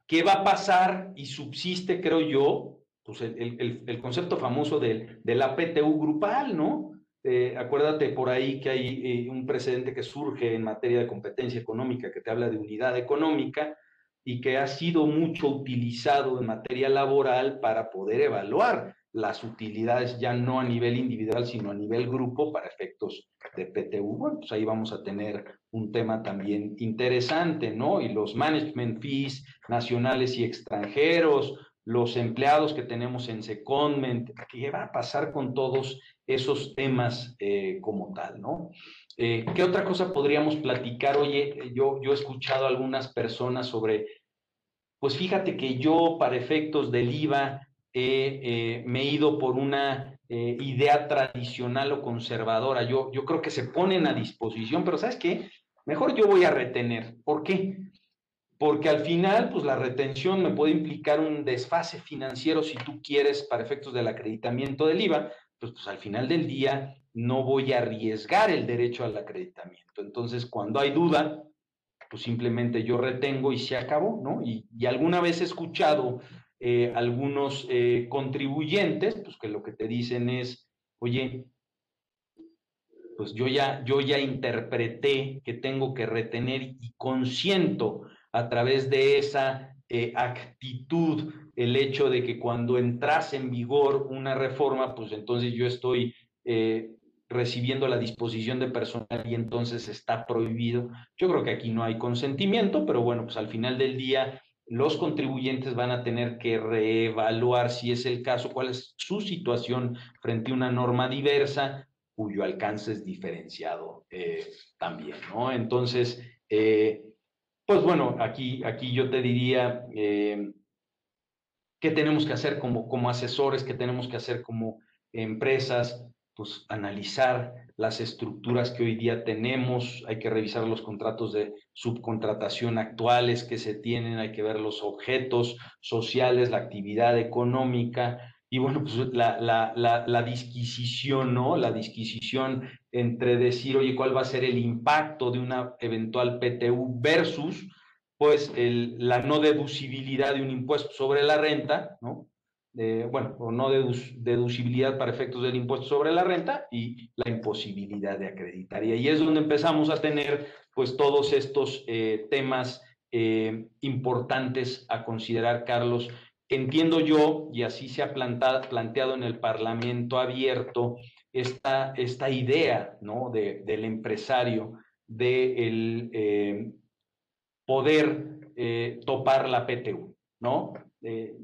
¿qué va a pasar? Y subsiste, creo yo, pues el, el, concepto famoso del, del APTU grupal, ¿no? Eh, acuérdate por ahí que hay eh, un precedente que surge en materia de competencia económica que te habla de unidad económica y que ha sido mucho utilizado en materia laboral para poder evaluar las utilidades ya no a nivel individual, sino a nivel grupo para efectos de PTU. Bueno, pues ahí vamos a tener un tema también interesante, ¿no? Y los management fees nacionales y extranjeros, los empleados que tenemos en Secondment, ¿qué va a pasar con todos esos temas eh, como tal, ¿no? Eh, ¿Qué otra cosa podríamos platicar? Oye, yo, yo he escuchado a algunas personas sobre, pues fíjate que yo para efectos del IVA eh, me he ido por una idea tradicional o conservadora. Yo, yo creo que se ponen a disposición, pero ¿sabes qué? Mejor yo voy a retener. ¿Por qué? Porque al final, pues la retención me puede implicar un desfase financiero si tú quieres para efectos del acreditamiento del IVA, pues, pues al final del día no voy a arriesgar el derecho al acreditamiento. Entonces, cuando hay duda, pues simplemente yo retengo y se acabó, ¿no? Y, alguna vez he escuchado eh, algunos eh, contribuyentes, pues que lo que te dicen es, oye, pues yo ya, yo ya interpreté que tengo que retener y consiento a través de esa eh, actitud el hecho de que cuando entras en vigor una reforma, pues entonces yo estoy eh, recibiendo la disposición de personal y entonces está prohibido. Yo creo que aquí no hay consentimiento, pero bueno, pues al final del día los contribuyentes van a tener que reevaluar si es el caso, cuál es su situación frente a una norma diversa cuyo alcance es diferenciado eh, también, ¿no? Entonces, pues bueno, aquí, aquí yo te diría eh, qué tenemos que hacer como, como asesores, qué tenemos que hacer como empresas, pues analizar las estructuras que hoy día tenemos, hay que revisar los contratos de subcontratación actuales que se tienen, hay que ver los objetos sociales, la actividad económica, y bueno, pues la, la, la, la, disquisición, ¿no? La disquisición entre decir, oye, ¿cuál va a ser el impacto de una eventual PTU versus, pues, la no deducibilidad de un impuesto sobre la renta, ¿no? bueno, o no deducibilidad para efectos del impuesto sobre la renta y la imposibilidad de acreditar. Y ahí es donde empezamos a tener, pues, todos estos eh, temas eh, importantes a considerar, Carlos, Entiendo yo, y así se ha planteado en el Parlamento abierto, esta, esta idea ¿no? de, del empresario de el, eh, poder eh, topar la PTU, ¿no? Eh,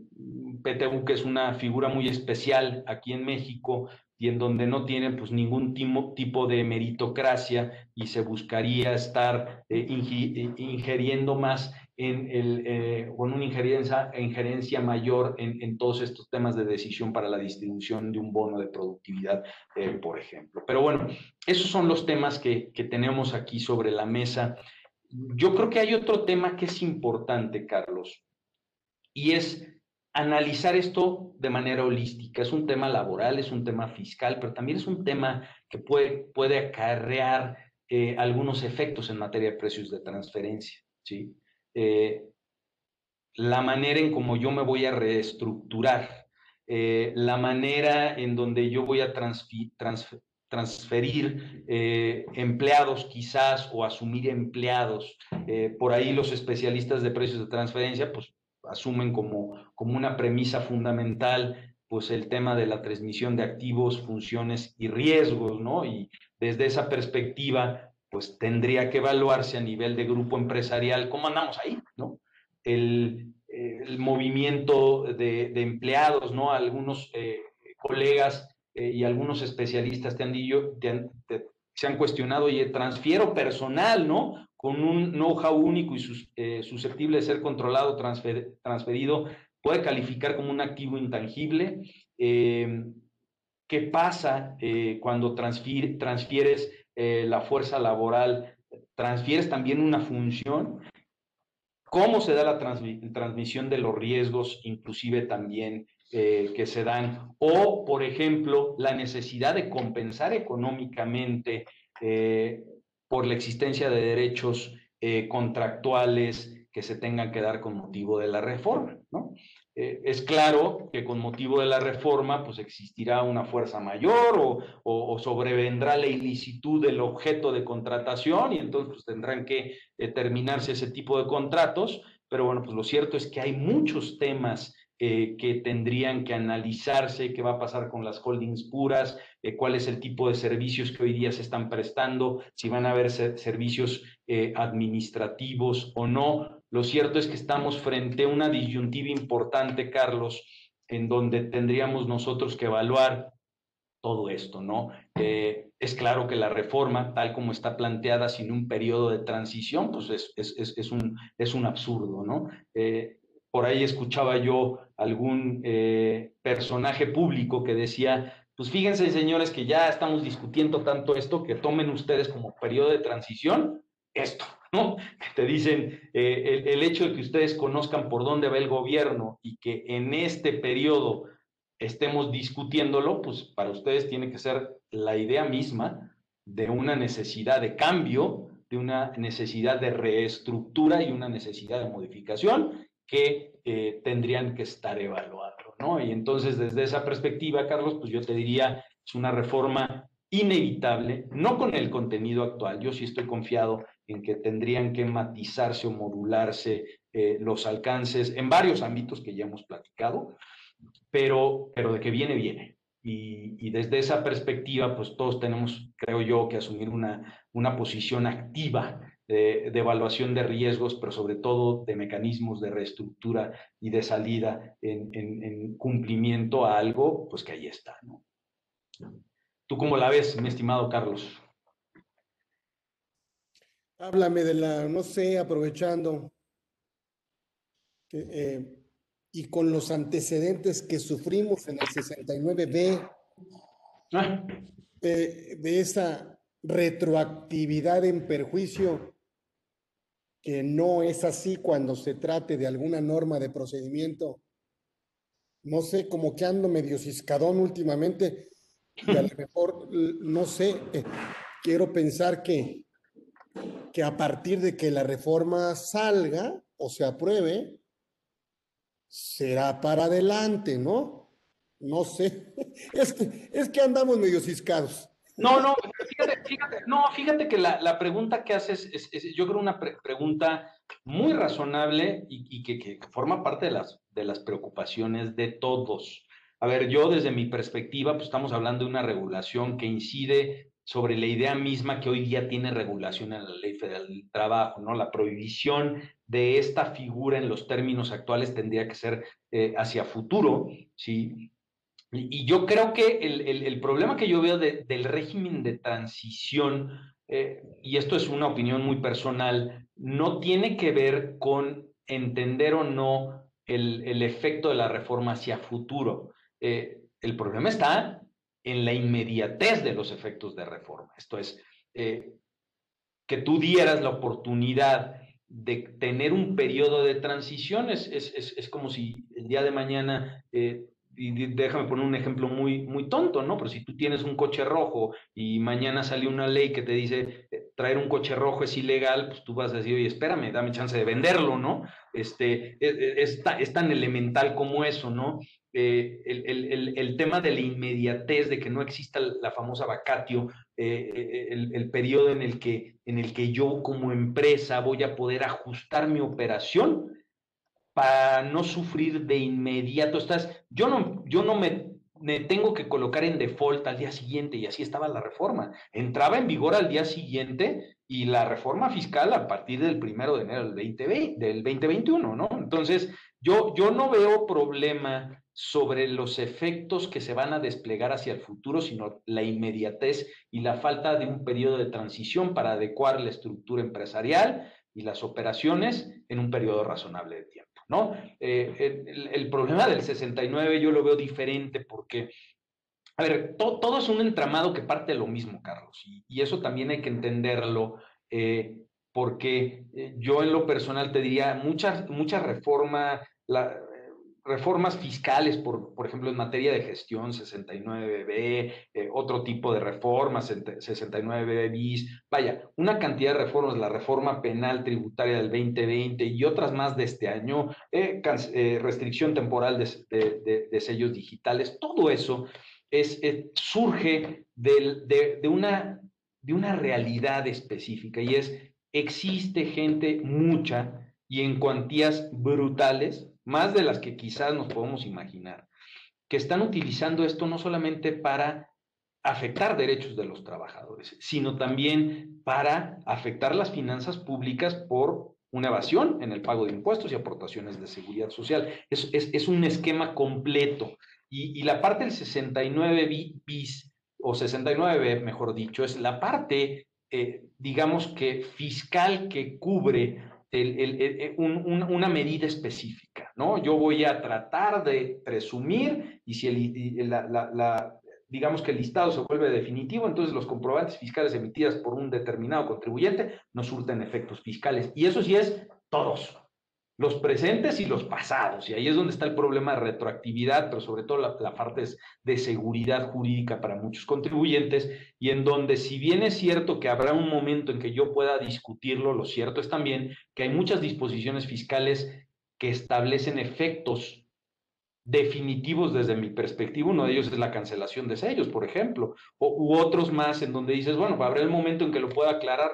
PTU que es una figura muy especial aquí en México y en donde no tiene pues ningún tipo de meritocracia y se buscaría estar ingiriendo más en eh, con una injerencia, injerencia mayor en, todos estos temas de decisión para la distribución de un bono de productividad, eh, por ejemplo. Pero bueno, esos son los temas que, que tenemos aquí sobre la mesa. Yo creo que hay otro tema que es importante, Carlos, y es analizar esto de manera holística. Es un tema laboral, es un tema fiscal, pero también es un tema que puede, puede acarrear eh, algunos efectos en materia de precios de transferencia, ¿sí? Eh, la manera en cómo yo me voy a reestructurar, eh, la manera en donde yo voy a transferir eh, empleados quizás o asumir empleados. por ahí los especialistas de precios de transferencia pues asumen como, como una premisa fundamental pues el tema de la transmisión de activos, funciones y riesgos, ¿no? Y desde esa perspectiva, pues tendría que evaluarse a nivel de grupo empresarial cómo andamos ahí, ¿no? El, eh, movimiento de, empleados, ¿no? Algunos colegas y algunos especialistas te han, dicho, se han cuestionado, y transfiero personal, ¿no? Con un know-how único y susceptible de ser controlado, transferido, puede calificar como un activo intangible. ¿Qué pasa cuando transfieres la fuerza laboral transfieres también una función, cómo se da la transmisión de los riesgos, inclusive también eh, que se dan, o por ejemplo, la necesidad de compensar económicamente eh, por la existencia de derechos eh, contractuales que se tengan que dar con motivo de la reforma, ¿no? Eh, es claro que con motivo de la reforma, pues existirá una fuerza mayor o, sobrevendrá la ilicitud del objeto de contratación y entonces pues, tendrán que terminarse ese tipo de contratos. Pero bueno, pues lo cierto es que hay muchos temas eh, que tendrían que analizarse, qué va a pasar con las holdings puras, eh, cuál es el tipo de servicios que hoy día se están prestando, si van a haber servicios administrativos o no, lo cierto es que estamos frente a una disyuntiva importante, Carlos, en donde tendríamos nosotros que evaluar todo esto, ¿no? Eh, es claro que la reforma, tal como está planteada, sin un periodo de transición, pues es, un, es un absurdo, ¿no? Eh, por ahí escuchaba yo algún eh, personaje público que decía, pues fíjense, señores, que ya estamos discutiendo tanto esto, que tomen ustedes como periodo de transición esto, que te dicen, eh, el, hecho de que ustedes conozcan por dónde va el gobierno y que en este periodo estemos discutiéndolo, pues para ustedes tiene que ser la idea misma de una necesidad de cambio, de una necesidad de reestructura y una necesidad de modificación que eh, tendrían que estar evaluando, ¿no? Y entonces desde esa perspectiva, Carlos, pues yo te diría, es una reforma inevitable, no con el contenido actual, yo sí estoy confiado en que tendrían que matizarse o modularse eh, los alcances en varios ámbitos que ya hemos platicado, pero, pero de que viene, viene. Y, desde esa perspectiva, pues todos tenemos, creo yo, que asumir una, una posición activa de, evaluación de riesgos, pero sobre todo de mecanismos de reestructura y de salida en, en, cumplimiento a algo, pues que ahí está. ¿no? ¿Tú cómo la ves, mi estimado Carlos? Háblame de la, no sé, aprovechando eh, y con los antecedentes que sufrimos en el 69B, ah. de esa retroactividad en perjuicio que no es así cuando se trate de alguna norma de procedimiento. No sé, como que ando medio ciscadón últimamente y a lo mejor, no sé, eh, quiero pensar que que a partir de que la reforma salga o se apruebe, será para adelante, ¿no? No sé. Es que, es que andamos medio ciscados. No, no, fíjate, no, fíjate que la, pregunta que haces es, yo creo, una pregunta muy razonable y, que, que, forma parte de las, de las preocupaciones de todos. A ver, yo desde mi perspectiva, pues estamos hablando de una regulación que incide sobre la idea misma que hoy día tiene regulación en la Ley Federal del Trabajo, ¿no? La prohibición de esta figura en los términos actuales tendría que ser eh, hacia futuro, ¿sí? Y, yo creo que el, problema que yo veo del régimen de transición, eh, y esto es una opinión muy personal, no tiene que ver con entender o no el, efecto de la reforma hacia futuro. Eh, el problema está en la inmediatez de los efectos de reforma. Esto es, eh, que tú dieras la oportunidad de tener un periodo de transición, es, es, como si el día de mañana, y déjame poner un ejemplo muy, muy tonto, ¿no? Pero si tú tienes un coche rojo y mañana sale una ley que te dice eh, traer un coche rojo es ilegal, pues tú vas a decir, oye, espérame, dame chance de venderlo, ¿no? Este, es, es tan elemental como eso, ¿no? Eh, el, tema de la inmediatez, de que no exista la famosa vacatio, eh, el, periodo en el, que, en el que yo como empresa voy a poder ajustar mi operación para no sufrir de inmediato. Estás, yo no, yo no me, me tengo que colocar en default al día siguiente y así estaba la reforma. Entraba en vigor al día siguiente y la reforma fiscal a partir del primero de enero del, 2020, del 2021, ¿no? Entonces, yo, yo no veo problema sobre los efectos que se van a desplegar hacia el futuro, sino la inmediatez y la falta de un periodo de transición para adecuar la estructura empresarial y las operaciones en un periodo razonable de tiempo, ¿no? Eh, el, problema del 69 yo lo veo diferente porque, a ver, todo es un entramado que parte de lo mismo, Carlos, y, eso también hay que entenderlo. Eh, porque eh, yo en lo personal te diría, mucha, reforma, la, reformas fiscales, por, por ejemplo, en materia de gestión 69B, eh, otro tipo de reformas 69B bis, vaya, una cantidad de reformas, la reforma penal tributaria del 2020 y otras más de este año, eh, eh, restricción temporal de, sellos digitales, todo eso es, surge de una realidad específica y es, existe gente mucha y en cuantías brutales más de las que quizás nos podemos imaginar, que están utilizando esto no solamente para afectar derechos de los trabajadores, sino también para afectar las finanzas públicas por una evasión en el pago de impuestos y aportaciones de seguridad social. Es, es, un esquema completo. Y, la parte del 69 bis, o 69, mejor dicho, es la parte, eh, digamos que fiscal que cubre el, una medida específica, ¿no? Yo voy a tratar de presumir y si el, la, digamos que el listado se vuelve definitivo, entonces los comprobantes fiscales emitidos por un determinado contribuyente no surten efectos fiscales. Y eso sí es todos los presentes y los pasados. Y ahí es donde está el problema de retroactividad, pero sobre todo la, parte de seguridad jurídica para muchos contribuyentes, y en donde si bien es cierto que habrá un momento en que yo pueda discutirlo, lo cierto es también que hay muchas disposiciones fiscales establecen efectos definitivos desde mi perspectiva, uno de ellos es la cancelación de sellos, por ejemplo, o, u otros más en donde dices, bueno, habrá el momento en que lo pueda aclarar,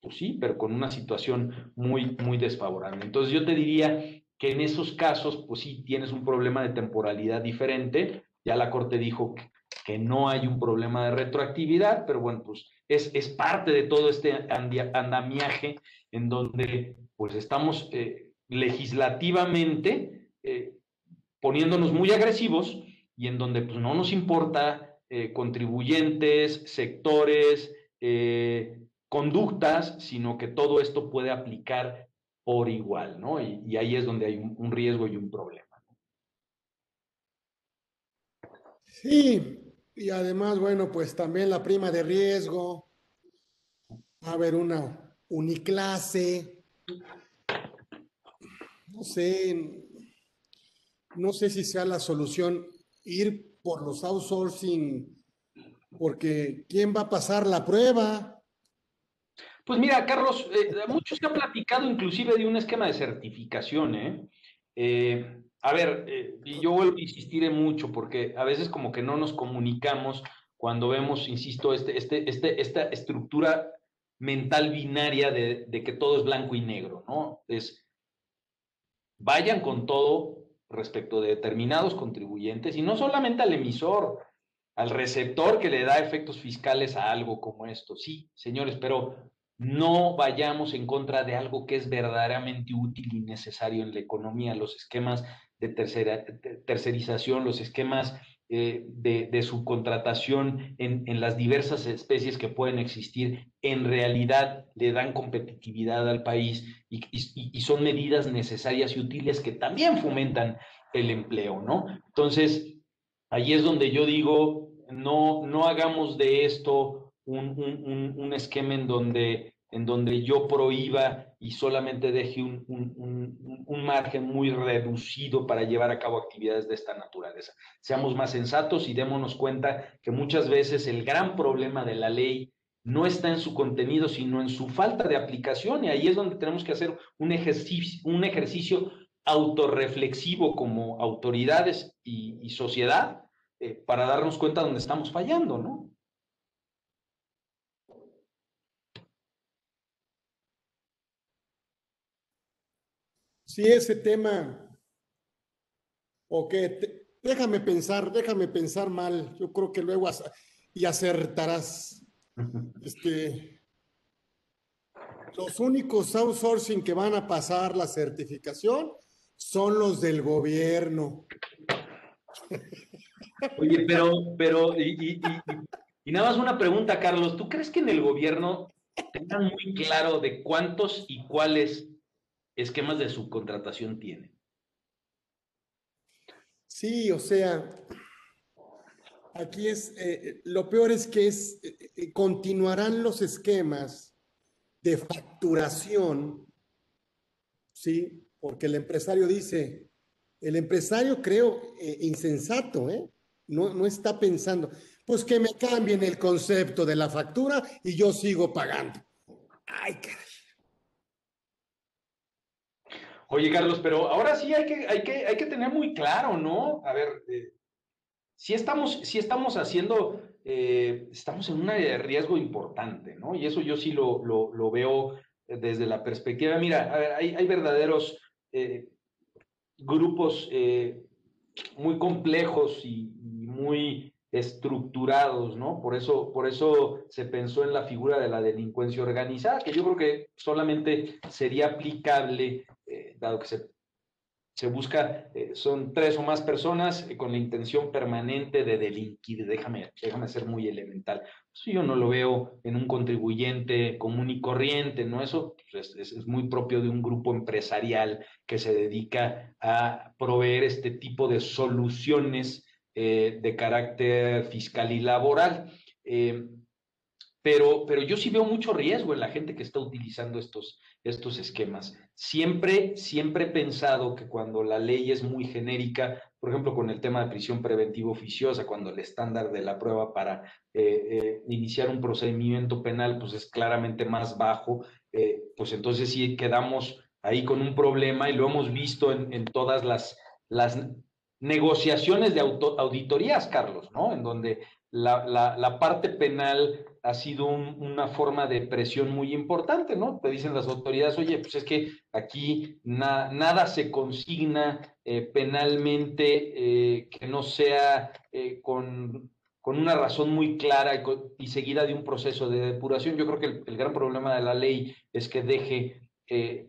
pues sí, pero con una situación muy, muy desfavorable. Entonces yo te diría que en esos casos, pues sí, tienes un problema de temporalidad diferente. Ya la Corte dijo que, no hay un problema de retroactividad, pero bueno, pues es, es parte de todo este andamiaje en donde pues estamos eh, legislativamente eh, poniéndonos muy agresivos y en donde pues no nos importa eh, contribuyentes, sectores, conductas, sino que todo esto puede aplicar por igual, ¿no? Y, ahí es donde hay un, riesgo y un problema. Sí, y además, bueno, pues también la prima de riesgo, va a haber una uniclase, sé, no sé si sea la solución ir por los outsourcing, porque ¿quién va a pasar la prueba? Pues mira, Carlos, eh, muchos se ha platicado inclusive de un esquema de certificación, ¿eh? eh a ver, eh, yo vuelvo a insistir en mucho porque a veces como que no nos comunicamos cuando vemos, insisto, este, este, este, esta estructura mental binaria de, de que todo es blanco y negro, ¿no? Es, vayan con todo respecto de determinados contribuyentes y no solamente al emisor, al receptor que le da efectos fiscales a algo como esto. Sí, señores, pero no vayamos en contra de algo que es verdaderamente útil y necesario en la economía, los esquemas de, tercera, tercerización, los esquemas eh, de, subcontratación en, las diversas especies que pueden existir, en realidad le dan competitividad al país y, son medidas necesarias y útiles que también fomentan el empleo, ¿no? Entonces, ahí es donde yo digo, no, no hagamos de esto un, un, un esquema en donde en donde yo prohíba y solamente deje un, un, margen muy reducido para llevar a cabo actividades de esta naturaleza. Seamos más sensatos y démonos cuenta que muchas veces el gran problema de la ley no está en su contenido, sino en su falta de aplicación, y ahí es donde tenemos que hacer un ejercicio, un ejercicio autorreflexivo como autoridades y, sociedad eh, para darnos cuenta dónde estamos fallando, ¿no? Si ese tema, o que déjame pensar, déjame pensar mal, yo creo que luego y acertarás. Este, Los únicos outsourcing que van a pasar la certificación son los del gobierno. Oye, pero, pero, y, nada más una pregunta, Carlos, ¿tú crees que en el gobierno tengan muy claro de cuántos y cuáles esquemas de subcontratación tienen? Sí, o sea, aquí es, eh, lo peor es que es, eh, eh, continuarán los esquemas de facturación, ¿sí? Porque el empresario dice, el empresario creo insensato, ¿eh? No, no está pensando, pues que me cambien el concepto de la factura y yo sigo pagando. Ay, caray. Oye, Carlos, pero ahora sí hay que, hay que, hay que tener muy claro, ¿no? A ver, si estamos, si estamos haciendo, eh, estamos en un riesgo importante, ¿no? Y eso yo sí lo, lo, veo desde la perspectiva, mira, a ver, hay, hay verdaderos eh, grupos eh, muy complejos y, muy estructurados, ¿no? Por eso, por eso se pensó en la figura de la delincuencia organizada, que yo creo que solamente sería aplicable, dado que se busca, eh, son tres o más personas eh, con la intención permanente de delinquir. Déjame, déjame ser muy elemental. yo no lo veo en un contribuyente común y corriente, ¿no? Eso pues, es, muy propio de un grupo empresarial que se dedica a proveer este tipo de soluciones eh, de carácter fiscal y laboral. pero, pero yo sí veo mucho riesgo en la gente que está utilizando estos, estos esquemas. Siempre, siempre he pensado que cuando la ley es muy genérica, por ejemplo, con el tema de prisión preventiva oficiosa, cuando el estándar de la prueba para eh, eh, iniciar un procedimiento penal pues es claramente más bajo, eh, pues entonces sí quedamos ahí con un problema y lo hemos visto en, todas las, las negociaciones de auditorías, Carlos, ¿no? En donde la, parte penal ha sido una forma de presión muy importante, ¿no? Te dicen las autoridades, oye, pues es que aquí nada se consigna eh, penalmente eh, que no sea eh, con, una razón muy clara y, seguida de un proceso de depuración. Yo creo que el, gran problema de la ley es que deje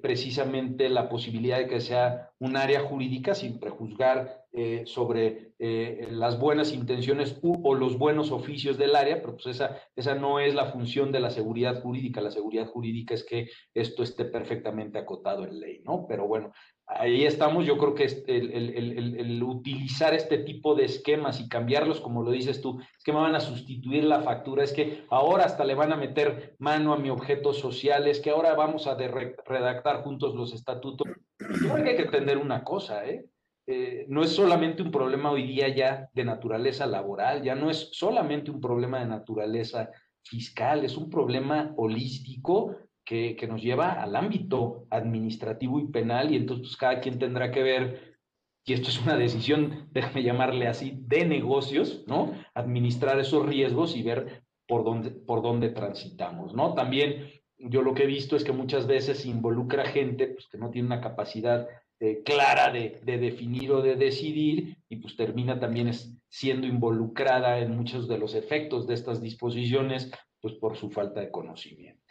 precisamente la posibilidad de que sea un área jurídica sin prejuzgar eh, sobre eh, las buenas intenciones o los buenos oficios del área, pero pues esa, esa no es la función de la seguridad jurídica. La seguridad jurídica es que esto esté perfectamente acotado en ley, ¿no? Pero bueno, ahí estamos. Yo creo que el, utilizar este tipo de esquemas y cambiarlos, como lo dices tú, es que me van a sustituir la factura, es que ahora hasta le van a meter mano a mi objeto social, es que ahora vamos a redactar juntos los estatutos. Yo creo que hay que una cosa, ¿eh? ¿eh? no es solamente un problema hoy día ya de naturaleza laboral, ya no es solamente un problema de naturaleza fiscal, es un problema holístico que, nos lleva al ámbito administrativo y penal y entonces pues, cada quien tendrá que ver, y esto es una decisión, déjame llamarle así, de negocios, ¿no? Administrar esos riesgos y ver por dónde, por dónde transitamos, ¿no? También yo lo que he visto es que muchas veces involucra gente pues, que no tiene una capacidad eh, clara de, de, definir o de decidir y pues termina también siendo involucrada en muchos de los efectos de estas disposiciones pues por su falta de conocimiento.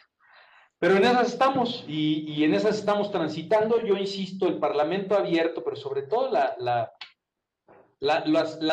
Pero en esas estamos y, en esas estamos transitando. Yo insisto, el Parlamento abierto, pero sobre todo la,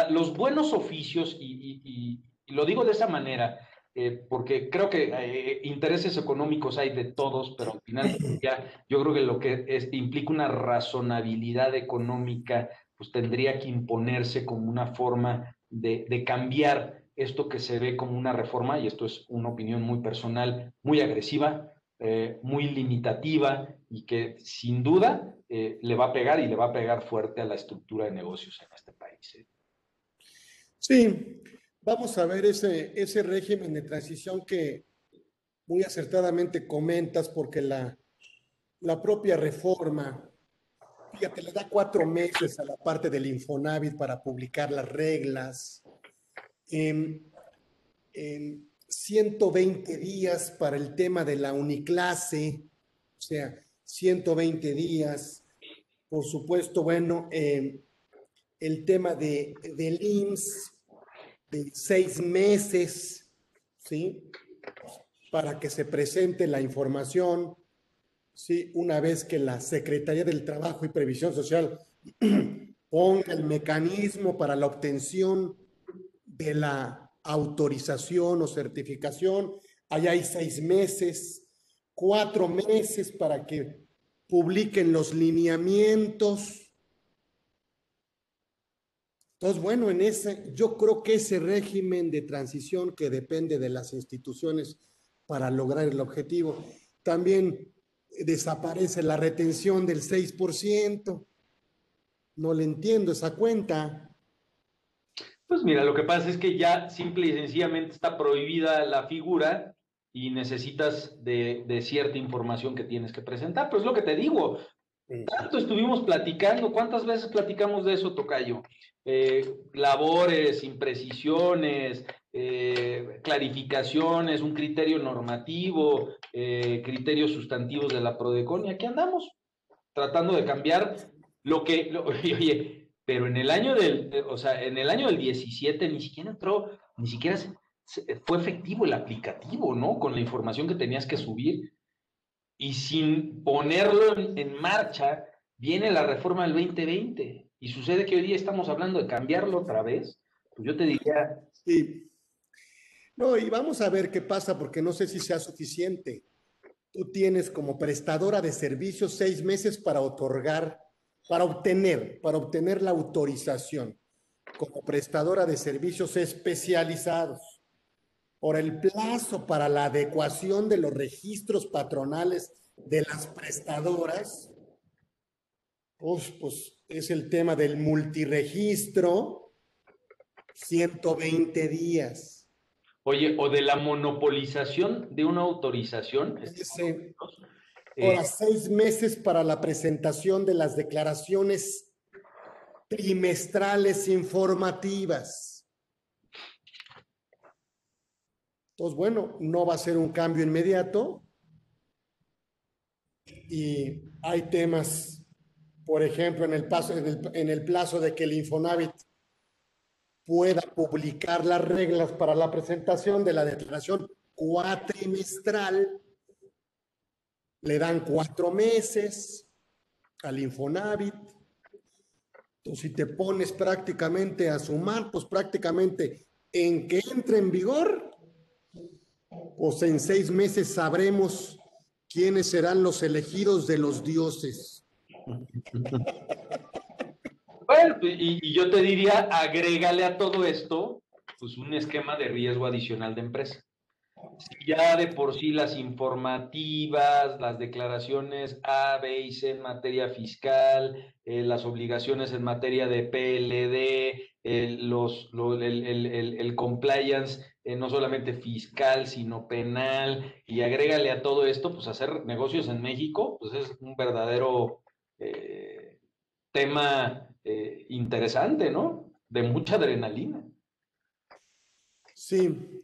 los buenos oficios, y, lo digo de esa manera, eh, porque creo que eh, intereses económicos hay de todos, pero al final ya yo creo que lo que implica una razonabilidad económica, pues tendría que imponerse como una forma de, cambiar esto que se ve como una reforma, y esto es una opinión muy personal, muy agresiva, eh, muy limitativa y que sin duda le va a pegar y le va a pegar fuerte a la estructura de negocios en este país. Sí, vamos a ver ese, ese régimen de transición que muy acertadamente comentas porque la, la propia reforma, fíjate, le da cuatro meses a la parte del Infonavit para publicar las reglas. Eh, 120 días para el tema de la uniclase, o sea, 120 días. Por supuesto, bueno, eh, el tema de, del IMSS, de seis meses, ¿sí? Para que se presente la información Sí, una vez que la Secretaría del Trabajo y Previsión Social ponga el mecanismo para la obtención de la autorización o certificación, allá hay seis meses, cuatro meses para que publiquen los lineamientos. Entonces, bueno, en ese, yo creo que ese régimen de transición que depende de las instituciones para lograr el objetivo, también desaparece la retención del 6%. No le entiendo esa cuenta. Pues mira, lo que pasa es que ya simple y sencillamente está prohibida la figura y necesitas de, cierta información que tienes que presentar. Pues lo que te digo, tanto estuvimos platicando, ¿cuántas veces platicamos de eso, Tocayo? Eh, labores, imprecisiones, eh, clarificaciones, un criterio normativo, eh, criterios sustantivos de la Prodecon, y aquí andamos, tratando de cambiar lo que, oye, pero en el año del, o sea, en el año del 17 ni siquiera entró, ni siquiera fue efectivo el aplicativo, ¿no? Con la información que tenías que subir. Y sin ponerlo en, marcha, viene la reforma del 2020. Y sucede que hoy día estamos hablando de cambiarlo otra vez. Pues yo te diría. Sí. No, y vamos a ver qué pasa, porque no sé si sea suficiente. Tú tienes como prestadora de servicios seis meses para otorgar, para obtener, para obtener la autorización como prestadora de servicios especializados por el plazo para la adecuación de los registros patronales de las prestadoras, pues, pues es el tema del multiregistro, 120 días. Oye, o de la monopolización de una autorización. Ese, ahora, seis meses para la presentación de las declaraciones trimestrales informativas. Entonces, bueno, no va a ser un cambio inmediato. Y hay temas, por ejemplo, en el, paso, en el, plazo de que el Infonavit pueda publicar las reglas para la presentación de la declaración cuatrimestral. Le dan cuatro meses al Infonavit. Entonces, si te pones prácticamente a sumar, pues prácticamente en que entre en vigor, pues en seis meses sabremos quiénes serán los elegidos de los dioses. Bueno, y, yo te diría, agrégale a todo esto, pues un esquema de riesgo adicional de empresa. ya de por sí las informativas, las declaraciones A, B y C en materia fiscal, eh, las obligaciones en materia de PLD, el, los, el, compliance eh, no solamente fiscal, sino penal, y agrégale a todo esto, pues hacer negocios en México, pues es un verdadero eh, tema eh, interesante, ¿no? De mucha adrenalina. Sí,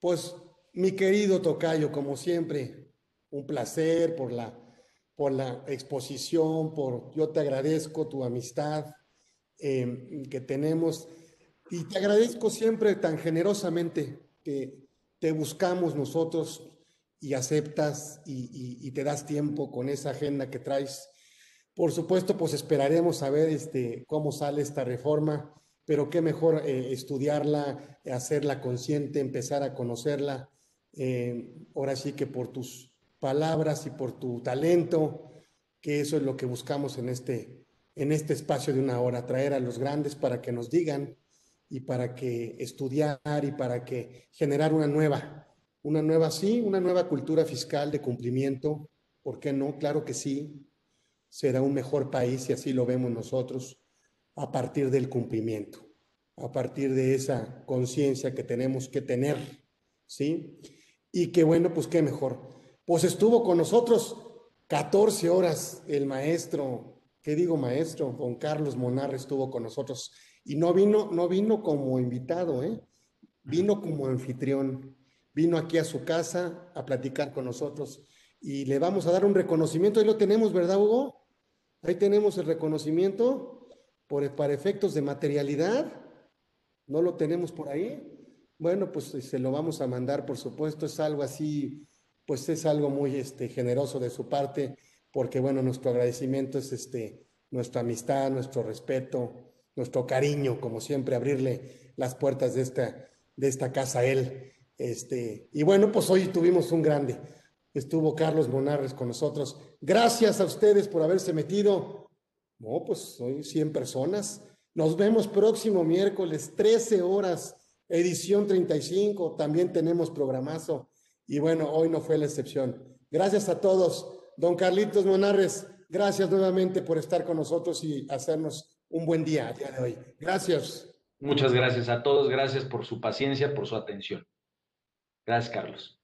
pues mi querido Tocayo, como siempre, un placer por la, por la exposición, por yo te agradezco tu amistad que tenemos y te agradezco siempre tan generosamente que te buscamos nosotros y aceptas y, te das tiempo con esa agenda que traes. Por supuesto, pues esperaremos a ver este, cómo sale esta reforma, pero qué mejor eh, estudiarla, hacerla consciente, empezar a conocerla. Eh, ahora sí que por tus palabras y por tu talento, que eso es lo que buscamos en este, en este espacio de una hora, traer a los grandes para que nos digan y para que estudiar y para que generar una nueva, una nueva, sí, una nueva cultura fiscal de cumplimiento. ¿Por qué no? Claro que sí. Será un mejor país y así lo vemos nosotros a partir del cumplimiento, a partir de esa conciencia que tenemos que tener, ¿sí? Y que bueno, pues qué mejor. Pues estuvo con nosotros 14 horas el maestro, ¿qué digo maestro? Juan Carlos Monarre estuvo con nosotros y no vino, no vino como invitado, ¿eh? vino como anfitrión. Vino aquí a su casa a platicar con nosotros y le vamos a dar un reconocimiento. Ahí lo tenemos, ¿verdad, Hugo? Ahí tenemos el reconocimiento por, para efectos de materialidad. ¿No lo tenemos por ahí? Bueno, pues se lo vamos a mandar, por supuesto. Es algo así pues es algo muy este, generoso de su parte, porque bueno, nuestro agradecimiento es este, nuestra amistad, nuestro respeto, nuestro cariño, como siempre, abrirle las puertas de esta, de esta casa a él. Este, y bueno, pues hoy tuvimos un grande. Estuvo Carlos Monarres con nosotros. Gracias a ustedes por haberse metido. No, pues hoy 100 personas. Nos vemos próximo miércoles, 13 horas, edición 35. También tenemos programazo. Y bueno, hoy no fue la excepción. Gracias a todos. Don Carlitos Monarres, gracias nuevamente por estar con nosotros y hacernos un buen día, día de hoy. Gracias. Muchas gracias a todos. Gracias por su paciencia, por su atención. Gracias, Carlos.